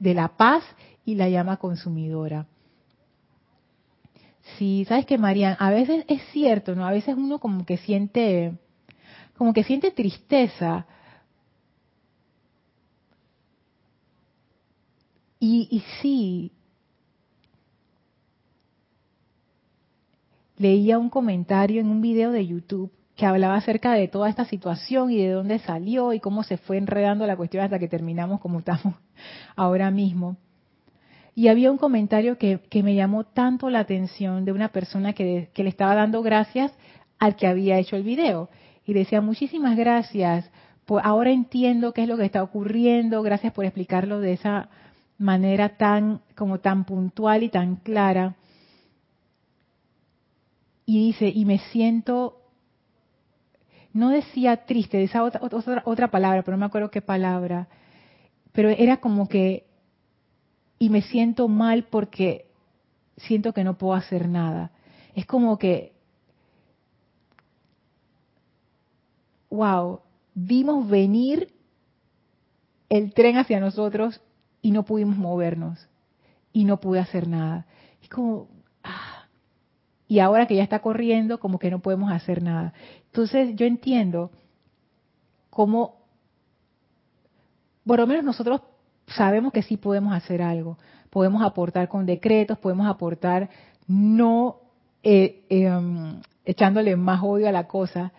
de la paz y la llama consumidora. Sí, sabes que Marian, a veces es cierto, ¿no? A veces uno como que siente, como que siente tristeza Y, sí, leía un comentario en un video de YouTube que hablaba acerca de toda esta situación y de dónde salió y cómo se fue enredando la cuestión hasta que terminamos como estamos ahora mismo. Y había un comentario que, me llamó tanto la atención de una persona que, que le estaba dando gracias al que había hecho el video. Y decía, muchísimas gracias, pues ahora entiendo qué es lo que está ocurriendo, gracias por explicarlo de esa manera tan, como tan puntual y tan clara. Y dice, y me siento no decía triste, esa otra, otra, otra palabra, pero no me acuerdo qué palabra, pero era como que, y me siento mal porque siento que no puedo hacer nada. Es como que, wow, vimos venir el tren hacia nosotros y no pudimos movernos y no pude hacer nada. Es como, ah, y ahora que ya está corriendo, como que no podemos hacer nada. Entonces yo entiendo cómo, por lo menos nosotros sabemos que sí podemos hacer algo. Podemos aportar con decretos, podemos aportar no eh, em, echándole más odio a la cosa,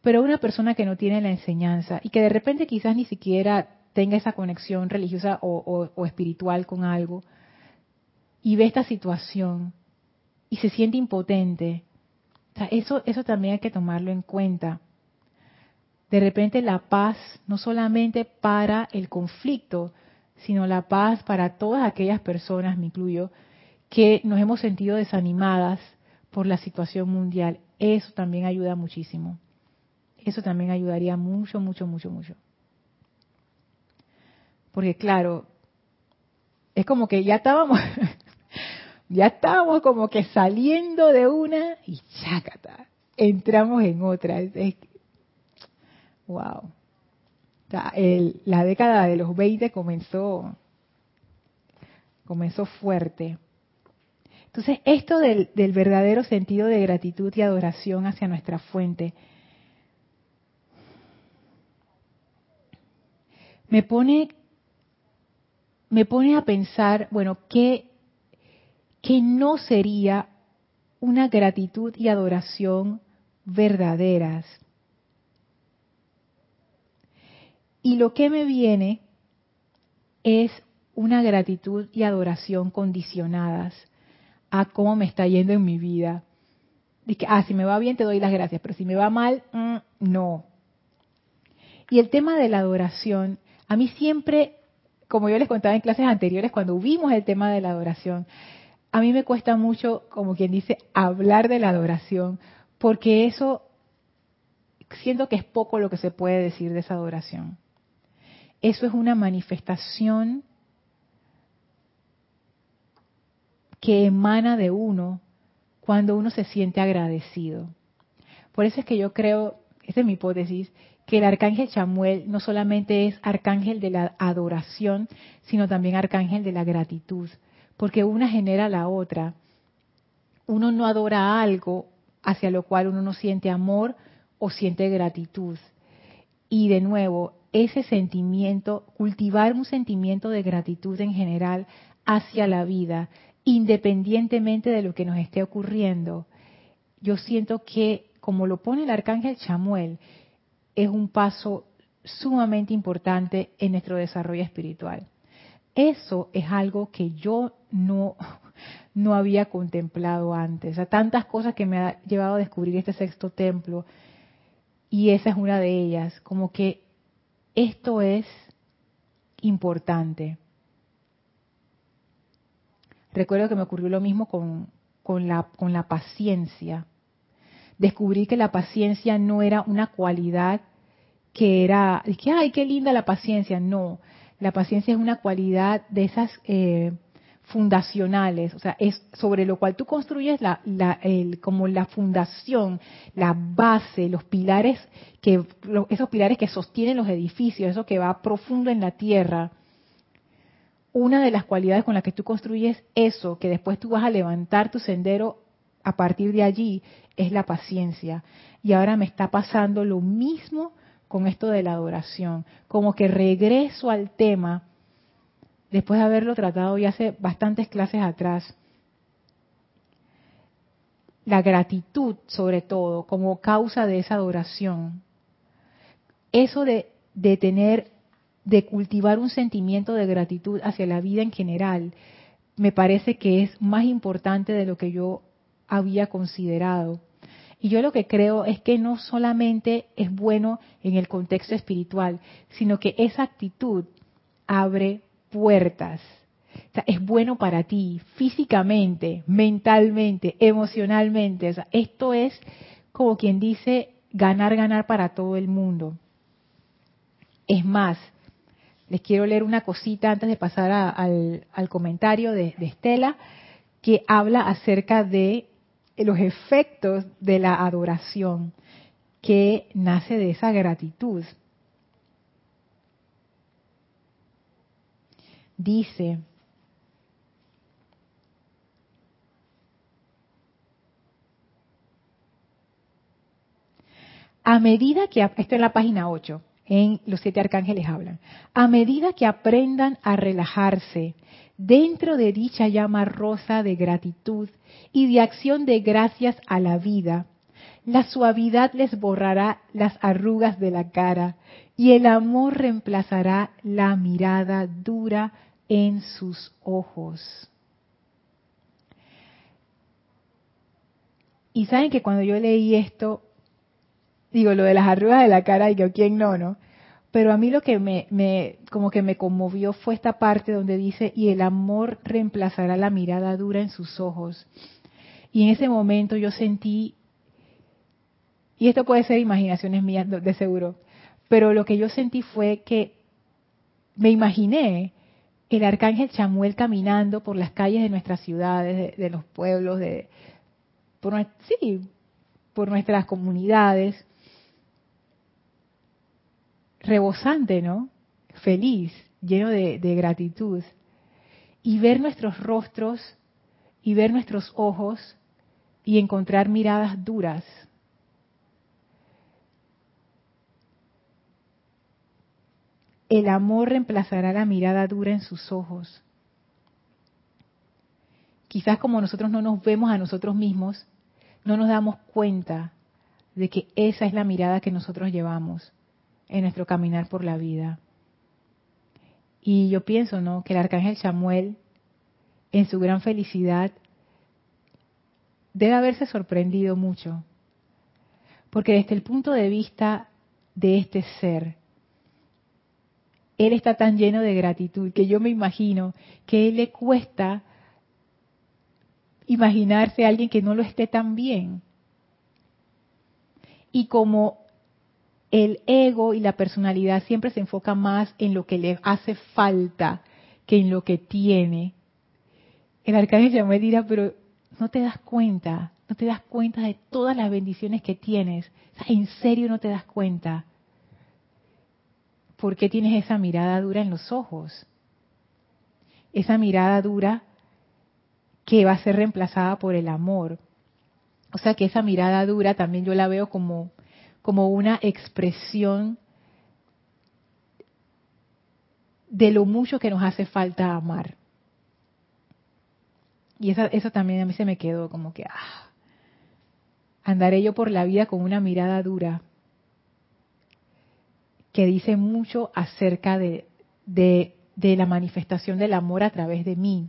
pero una persona que no tiene la enseñanza y que de repente quizás ni siquiera tenga esa conexión religiosa o, o espiritual con algo y ve esta situación y se siente impotente, eso, eso también hay que tomarlo en cuenta. De repente la paz, no solamente para el conflicto, sino la paz para todas aquellas personas, me incluyo, que nos hemos sentido desanimadas por la situación mundial. Eso también ayuda muchísimo. Eso también ayudaría mucho, mucho, mucho, mucho. Porque claro, es como que ya estábamos, ya estábamos como que saliendo de una y chácata, entramos en otra. wow. la década de los 20 comenzó, comenzó fuerte. Entonces, esto del, del verdadero sentido de gratitud y adoración hacia nuestra fuente, me pone, me pone a pensar, bueno, ¿qué, que no sería una gratitud y adoración verdaderas. Y lo que me viene es una gratitud y adoración condicionadas a cómo me está yendo en mi vida. Dice, ah, si me va bien te doy las gracias, pero si me va mal, mm, no. Y el tema de la adoración, a mí siempre, como yo les contaba en clases anteriores, cuando vimos el tema de la adoración, a mí me cuesta mucho, como quien dice, hablar de la adoración, porque eso siento que es poco lo que se puede decir de esa adoración. Eso es una manifestación que emana de uno cuando uno se siente agradecido. Por eso es que yo creo, esa es mi hipótesis, que el arcángel Chamuel no solamente es arcángel de la adoración, sino también arcángel de la gratitud porque una genera la otra. Uno no adora algo hacia lo cual uno no siente amor o siente gratitud. Y de nuevo, ese sentimiento, cultivar un sentimiento de gratitud en general hacia la vida, independientemente de lo que nos esté ocurriendo, yo siento que, como lo pone el arcángel Chamuel, es un paso sumamente importante en nuestro desarrollo espiritual. Eso es algo que yo no, no había contemplado antes. O tantas cosas que me ha llevado a descubrir este sexto templo. Y esa es una de ellas. Como que esto es importante. Recuerdo que me ocurrió lo mismo con, con, la, con la paciencia. Descubrí que la paciencia no era una cualidad que era, que, ay, qué linda la paciencia. No, la paciencia es una cualidad de esas eh, fundacionales, o sea, es sobre lo cual tú construyes la, como la fundación, la base, los pilares que esos pilares que sostienen los edificios, eso que va profundo en la tierra. Una de las cualidades con las que tú construyes eso, que después tú vas a levantar tu sendero a partir de allí, es la paciencia. Y ahora me está pasando lo mismo con esto de la adoración, como que regreso al tema después de haberlo tratado ya hace bastantes clases atrás. La gratitud, sobre todo, como causa de esa adoración. Eso de, tener, de cultivar un sentimiento de gratitud hacia la vida en general, me parece que es más importante de lo que yo había considerado. Y yo lo que creo es que no solamente es bueno en el contexto espiritual, sino que esa actitud abre puertas. es bueno para ti físicamente, mentalmente, emocionalmente. esto es como quien dice ganar, ganar para todo el mundo. Es más, les quiero leer una cosita antes de pasar al, comentario de, de Estela, que habla acerca de los efectos de la adoración que nace de esa gratitud. Dice, a medida que, esto en la página 8, en los siete arcángeles hablan, a medida que aprendan a relajarse dentro de dicha llama rosa de gratitud y de acción de gracias a la vida, la suavidad les borrará las arrugas de la cara y el amor reemplazará la mirada dura en sus ojos. Y saben que cuando yo leí esto, digo lo de las arrugas de la cara que quién no, ¿no? Pero a mí lo que me, me, como que me conmovió fue esta parte donde dice, y el amor reemplazará la mirada dura en sus ojos. Y en ese momento yo sentí, y esto puede ser imaginaciones mías de seguro, pero lo que yo sentí fue que me imaginé el arcángel Chamuel caminando por las calles de nuestras ciudades, de, los pueblos, de, por, sí, por nuestras comunidades, rebosante, ¿no? Feliz, lleno de, gratitud. Y ver nuestros rostros y ver nuestros ojos y encontrar miradas duras. El amor reemplazará la mirada dura en sus ojos. Quizás como nosotros no nos vemos a nosotros mismos, no nos damos cuenta de que esa es la mirada que nosotros llevamos en nuestro caminar por la vida. Y yo pienso, ¿no? Que el arcángel Samuel, en su gran felicidad, debe haberse sorprendido mucho. Porque desde el punto de vista de este ser, él está tan lleno de gratitud que yo me imagino que le cuesta imaginarse a alguien que no lo esté tan bien. Y como el ego y la personalidad siempre se enfoca más en lo que le hace falta que en lo que tiene. El arcángel me dirá, pero no te das cuenta, no te das cuenta de todas las bendiciones que tienes. ¿En serio no te das cuenta? ¿Por qué tienes esa mirada dura en los ojos? Esa mirada dura que va a ser reemplazada por el amor. O sea que esa mirada dura también yo la veo como como una expresión de lo mucho que nos hace falta amar. Y eso, también a mí se me quedó como que, ah, andaré yo por la vida con una mirada dura que dice mucho acerca de, de, de la manifestación del amor a través de mí.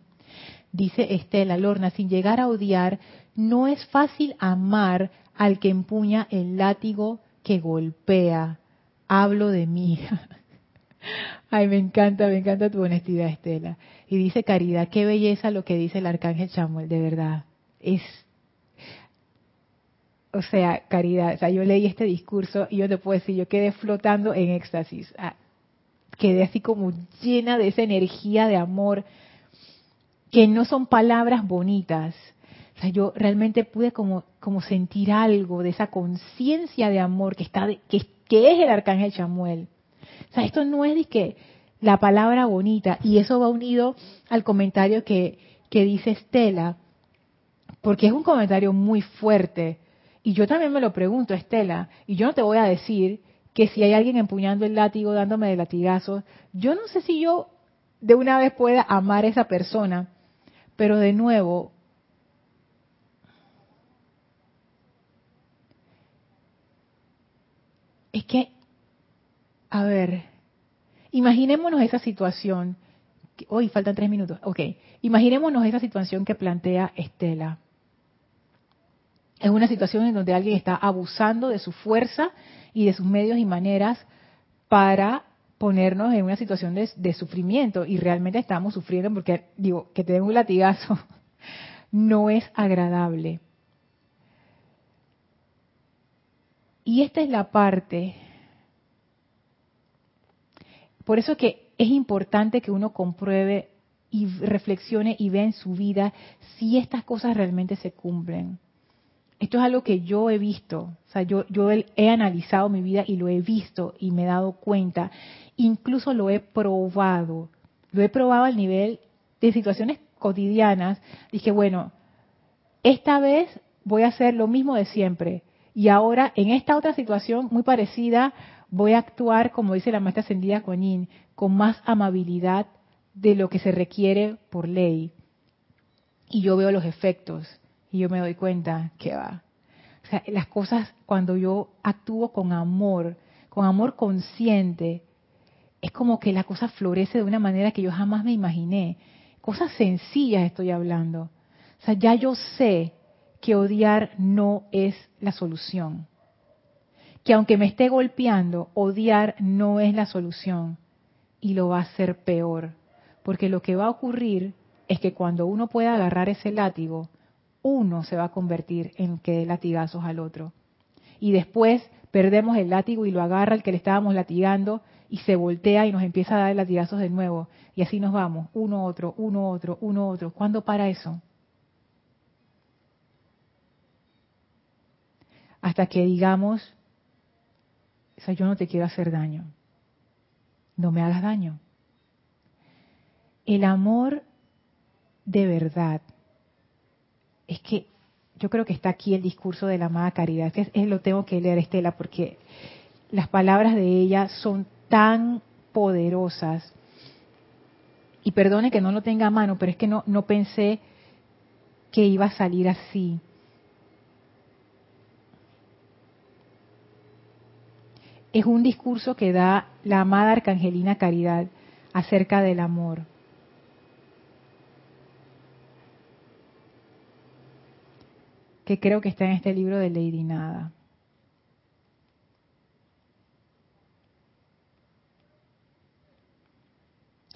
Dice Estela Lorna, sin llegar a odiar, no es fácil amar al que empuña el látigo que golpea. Hablo de mí. Ay, me encanta, me encanta tu honestidad, Estela. Y dice Caridad, qué belleza lo que dice el arcángel Samuel, de verdad. Es, o sea, Caridad, o sea, yo leí este discurso y yo te puedo decir, yo quedé flotando en éxtasis. Ah, quedé así como llena de esa energía de amor, que no son palabras bonitas, o sea, yo realmente pude como, como sentir algo de esa conciencia de amor que está que, que, es el arcángel Samuel. O sea, esto no es de que la palabra bonita, y eso va unido al comentario que, que dice Estela, porque es un comentario muy fuerte. Y yo también me lo pregunto, Estela, y yo no te voy a decir que si hay alguien empuñando el látigo, dándome de latigazos, yo no sé si yo de una vez pueda amar a esa persona, pero de nuevo, es que, a ver, imaginémonos esa situación Hoy faltan tres minutos. Ok. Imaginémonos esa situación que plantea Estela. Es una situación en donde alguien está abusando de su fuerza y de sus medios y maneras para ponernos en una situación de, sufrimiento y realmente estamos sufriendo porque digo que te den un latigazo no es agradable y esta es la parte. Por eso que es importante que uno compruebe y reflexione y vea en su vida si estas cosas realmente se cumplen. Esto es algo que yo he visto, o sea, yo, yo he analizado mi vida y lo he visto y me he dado cuenta, incluso lo he probado, lo he probado al nivel de situaciones cotidianas, dije, bueno, esta vez voy a hacer lo mismo de siempre y ahora en esta otra situación muy parecida voy a actuar, como dice la maestra ascendida Kuan con más amabilidad de lo que se requiere por ley. Y yo veo los efectos y yo me doy cuenta que va. O sea, las cosas cuando yo actúo con amor, con amor consciente, es como que la cosa florece de una manera que yo jamás me imaginé. Cosas sencillas estoy hablando. O sea, ya yo sé que odiar no es la solución. Que aunque me esté golpeando, odiar no es la solución. Y lo va a hacer peor. Porque lo que va a ocurrir es que cuando uno pueda agarrar ese látigo, uno se va a convertir en que dé latigazos al otro. Y después perdemos el látigo y lo agarra el que le estábamos latigando y se voltea y nos empieza a dar latigazos de nuevo. Y así nos vamos, uno otro, uno otro, uno otro. ¿Cuándo para eso? Hasta que digamos, o sea, yo no te quiero hacer daño. No me hagas daño. El amor de verdad es que yo creo que está aquí el discurso de la amada caridad, que es, lo tengo que leer, Estela, porque las palabras de ella son tan poderosas. Y perdone que no lo tenga a mano, pero es que no, no pensé que iba a salir así. Es un discurso que da la amada Arcangelina Caridad acerca del amor. que creo que está en este libro de Lady Nada.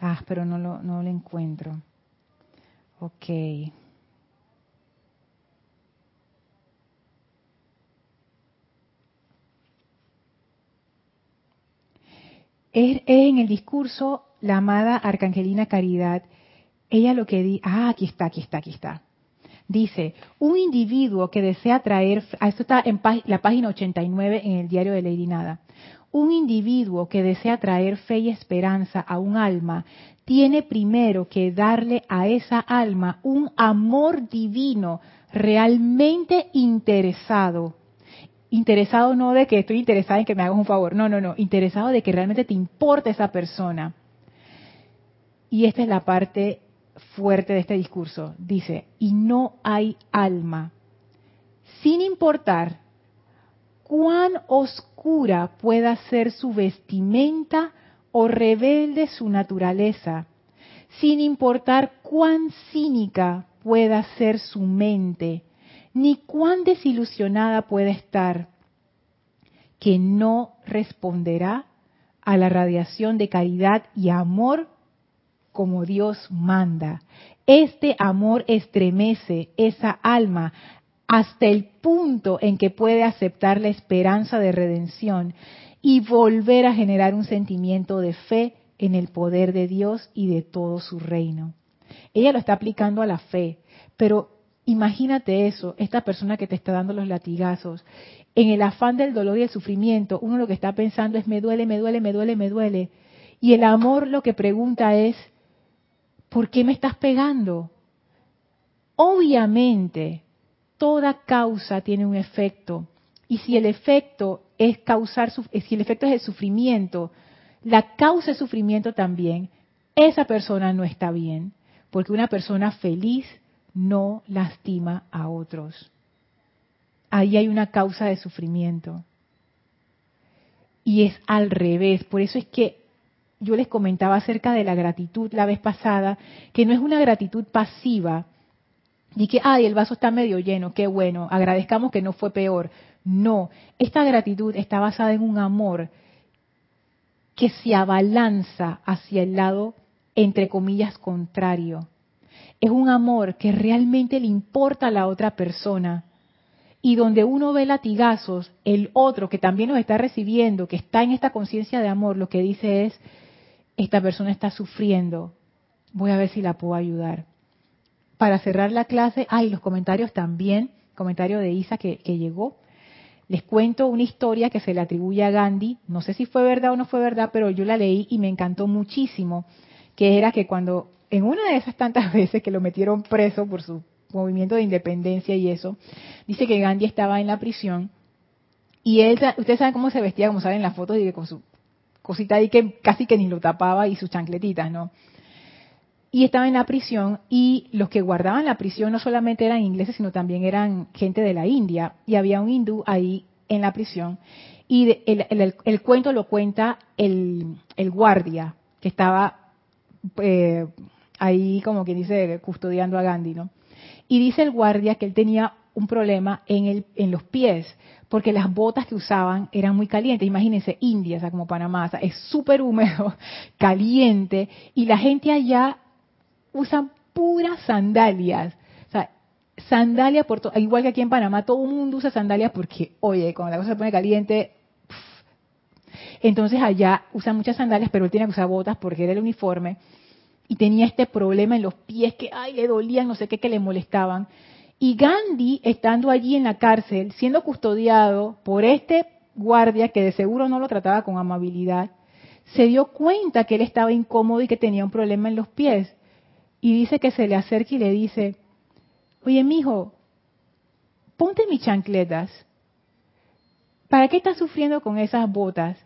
Ah, pero no lo, no lo encuentro. Ok. Es, en el discurso la amada Arcangelina Caridad. Ella lo que dice, ah, aquí está, aquí está, aquí está. Dice, un individuo que desea traer, ah, esto está en la página 89 en el diario de Lady Nada, un individuo que desea traer fe y esperanza a un alma, tiene primero que darle a esa alma un amor divino realmente interesado. Interesado no de que estoy interesada en que me hagas un favor, no, no, no, interesado de que realmente te importe esa persona. Y esta es la parte fuerte de este discurso. Dice, y no hay alma, sin importar cuán oscura pueda ser su vestimenta o rebelde su naturaleza, sin importar cuán cínica pueda ser su mente, ni cuán desilusionada pueda estar, que no responderá a la radiación de caridad y amor como Dios manda. Este amor estremece esa alma hasta el punto en que puede aceptar la esperanza de redención y volver a generar un sentimiento de fe en el poder de Dios y de todo su reino. Ella lo está aplicando a la fe, pero imagínate eso, esta persona que te está dando los latigazos, en el afán del dolor y el sufrimiento, uno lo que está pensando es me duele, me duele, me duele, me duele. Y el amor lo que pregunta es, ¿por qué me estás pegando? Obviamente, toda causa tiene un efecto. Y si el efecto es causar, si el efecto es el sufrimiento, la causa es sufrimiento también, esa persona no está bien, porque una persona feliz no lastima a otros. Ahí hay una causa de sufrimiento. Y es al revés, por eso es que yo les comentaba acerca de la gratitud la vez pasada, que no es una gratitud pasiva, y que, ay, el vaso está medio lleno, qué bueno, agradezcamos que no fue peor. No, esta gratitud está basada en un amor que se abalanza hacia el lado, entre comillas, contrario. Es un amor que realmente le importa a la otra persona. Y donde uno ve latigazos, el otro que también los está recibiendo, que está en esta conciencia de amor, lo que dice es, esta persona está sufriendo, voy a ver si la puedo ayudar. Para cerrar la clase, hay los comentarios también, comentario de Isa que, que llegó. Les cuento una historia que se le atribuye a Gandhi, no sé si fue verdad o no fue verdad, pero yo la leí y me encantó muchísimo, que era que cuando en una de esas tantas veces que lo metieron preso por su movimiento de independencia y eso, dice que Gandhi estaba en la prisión y él, ustedes saben cómo se vestía, como saben en las fotos, y con su cosita ahí que casi que ni lo tapaba y sus chancletitas, ¿no? Y estaba en la prisión y los que guardaban la prisión no solamente eran ingleses, sino también eran gente de la India. Y había un hindú ahí en la prisión. Y el, cuento lo cuenta el, guardia que estaba eh, ahí, como que dice, custodiando a Gandhi, ¿no? Y dice el guardia que él tenía un problema en, los pies, porque las botas que usaban eran muy calientes. Imagínense, India, o sea, como Panamá, es súper húmedo, caliente, y la gente allá usa puras sandalias. O sea, sandalias por todo, igual que aquí en Panamá, todo el mundo usa sandalias porque, oye, cuando la cosa se pone caliente, entonces allá usan muchas sandalias, pero él tiene que usar botas porque era el uniforme y tenía este problema en los pies que, ay, le dolían, no sé qué, que le molestaban. Y Gandhi, estando allí en la cárcel, siendo custodiado por este guardia que de seguro no lo trataba con amabilidad, se dio cuenta que él estaba incómodo y que tenía un problema en los pies. Y dice que se le acerca y le dice, oye, mijo, ponte mis chancletas. ¿Para qué estás sufriendo con esas botas?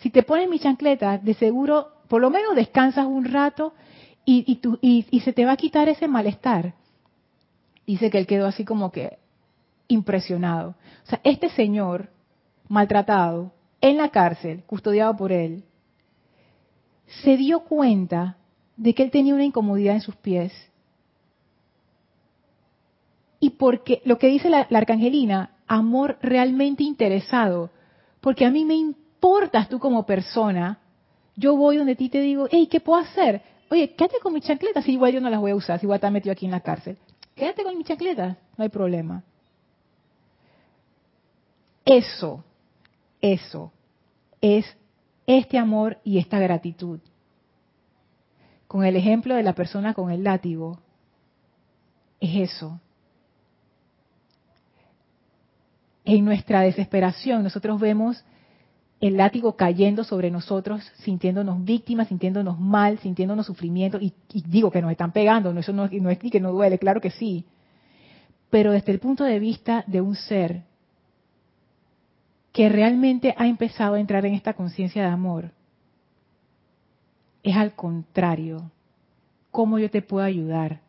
Si te pones mis chancletas, de seguro, por lo menos descansas un rato y, y, y se te va a quitar ese malestar dice que él quedó así como que impresionado. O sea, este señor maltratado en la cárcel, custodiado por él, se dio cuenta de que él tenía una incomodidad en sus pies. Y porque lo que dice la, arcangelina, amor realmente interesado, porque a mí me importas tú como persona, yo voy donde ti te digo, hey, ¿qué puedo hacer? Oye, quédate con mis chancletas, igual yo no las voy a usar, si igual te metido aquí en la cárcel quédate con mi chancleta, no hay problema. Eso, eso es este amor y esta gratitud. Con el ejemplo de la persona con el látigo, es eso. En nuestra desesperación nosotros vemos el látigo cayendo sobre nosotros, sintiéndonos víctimas, sintiéndonos mal, sintiéndonos sufrimiento, y, digo que nos están pegando, no, eso no, es que no duele, claro que sí, pero desde el punto de vista de un ser que realmente ha empezado a entrar en esta conciencia de amor, es al contrario, ¿cómo yo te puedo ayudar?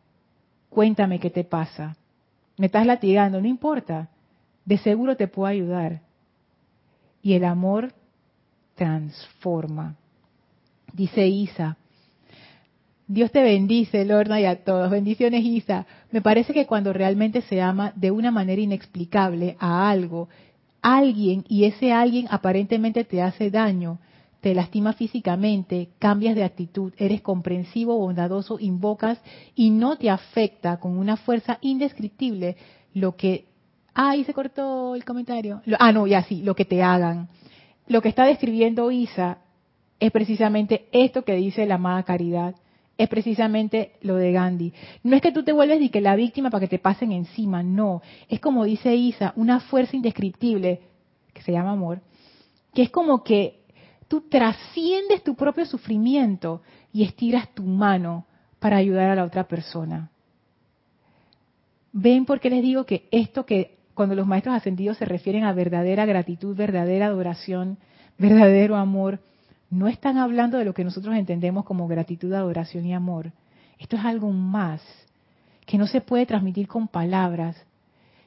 Cuéntame qué te pasa. Me estás latigando, no importa, de seguro te puedo ayudar. Y el amor transforma. Dice Isa, Dios te bendice, Lorna, y a todos. Bendiciones, Isa. Me parece que cuando realmente se ama de una manera inexplicable a algo, alguien, y ese alguien aparentemente te hace daño, te lastima físicamente, cambias de actitud, eres comprensivo, bondadoso, invocas y no te afecta con una fuerza indescriptible lo que... Ay, se cortó el comentario. Ah, no, ya sí, lo que te hagan lo que está describiendo Isa es precisamente esto que dice la amada caridad, es precisamente lo de Gandhi. No es que tú te vuelves ni que la víctima para que te pasen encima, no. Es como dice Isa, una fuerza indescriptible, que se llama amor, que es como que tú trasciendes tu propio sufrimiento y estiras tu mano para ayudar a la otra persona. ¿Ven por qué les digo que esto que cuando los maestros ascendidos se refieren a verdadera gratitud, verdadera adoración, verdadero amor, no están hablando de lo que nosotros entendemos como gratitud, adoración y amor. Esto es algo más que no se puede transmitir con palabras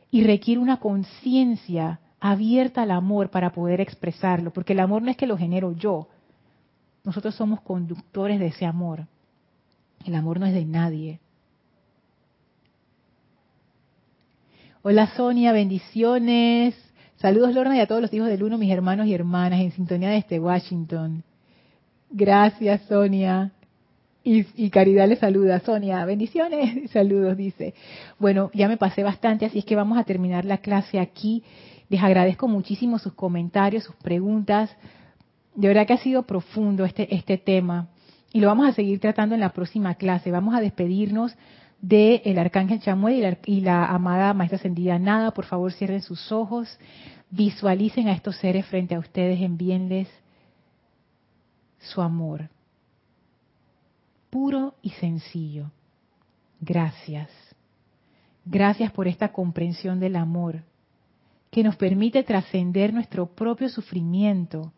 y requiere una conciencia abierta al amor para poder expresarlo, porque el amor no es que lo genero yo, Nosotros somos conductores de ese amor. El amor no es de nadie. Hola Sonia, bendiciones. Saludos Lorna y a todos los hijos del uno, mis hermanos y hermanas en sintonía desde Washington. Gracias Sonia. Y, Caridad le saluda. Sonia, bendiciones. Saludos, dice. Bueno, ya me pasé bastante, así es que vamos a terminar la clase aquí. Les agradezco muchísimo sus comentarios, sus preguntas. De verdad que ha sido profundo este, este tema y lo vamos a seguir tratando en la próxima clase. Vamos a despedirnos del Arcángel Chamuel y la, amada Maestra Ascendida Nada. Por favor, cierren sus ojos, visualicen a estos seres frente a ustedes, envíenles su amor, puro y sencillo. Gracias. Gracias por esta comprensión del amor que nos permite trascender nuestro propio sufrimiento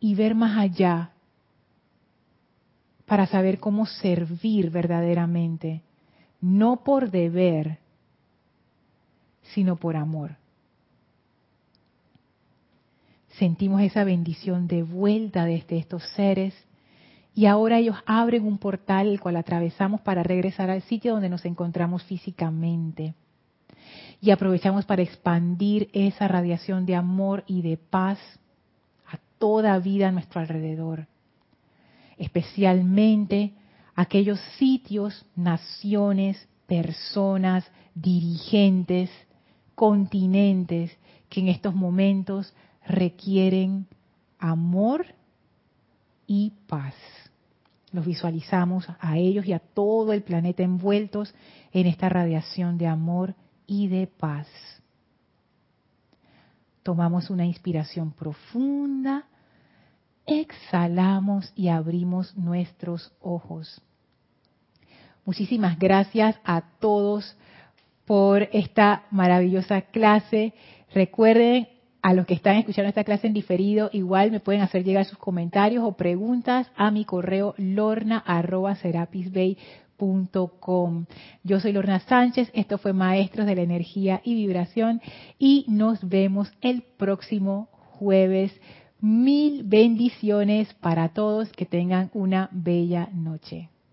y ver más allá para saber cómo servir verdaderamente, no por deber, sino por amor. Sentimos esa bendición de vuelta desde estos seres y ahora ellos abren un portal el cual atravesamos para regresar al sitio donde nos encontramos físicamente. Y aprovechamos para expandir esa radiación de amor y de paz a toda vida a nuestro alrededor especialmente aquellos sitios, naciones, personas, dirigentes, continentes que en estos momentos requieren amor y paz. Los visualizamos a ellos y a todo el planeta envueltos en esta radiación de amor y de paz. Tomamos una inspiración profunda exhalamos y abrimos nuestros ojos. Muchísimas gracias a todos por esta maravillosa clase. Recuerden, a los que están escuchando esta clase en diferido, igual me pueden hacer llegar sus comentarios o preguntas a mi correo lorna.serapisbay.com. Yo soy Lorna Sánchez, esto fue Maestros de la Energía y Vibración y nos vemos el próximo jueves Mil bendiciones para todos, que tengan una bella noche.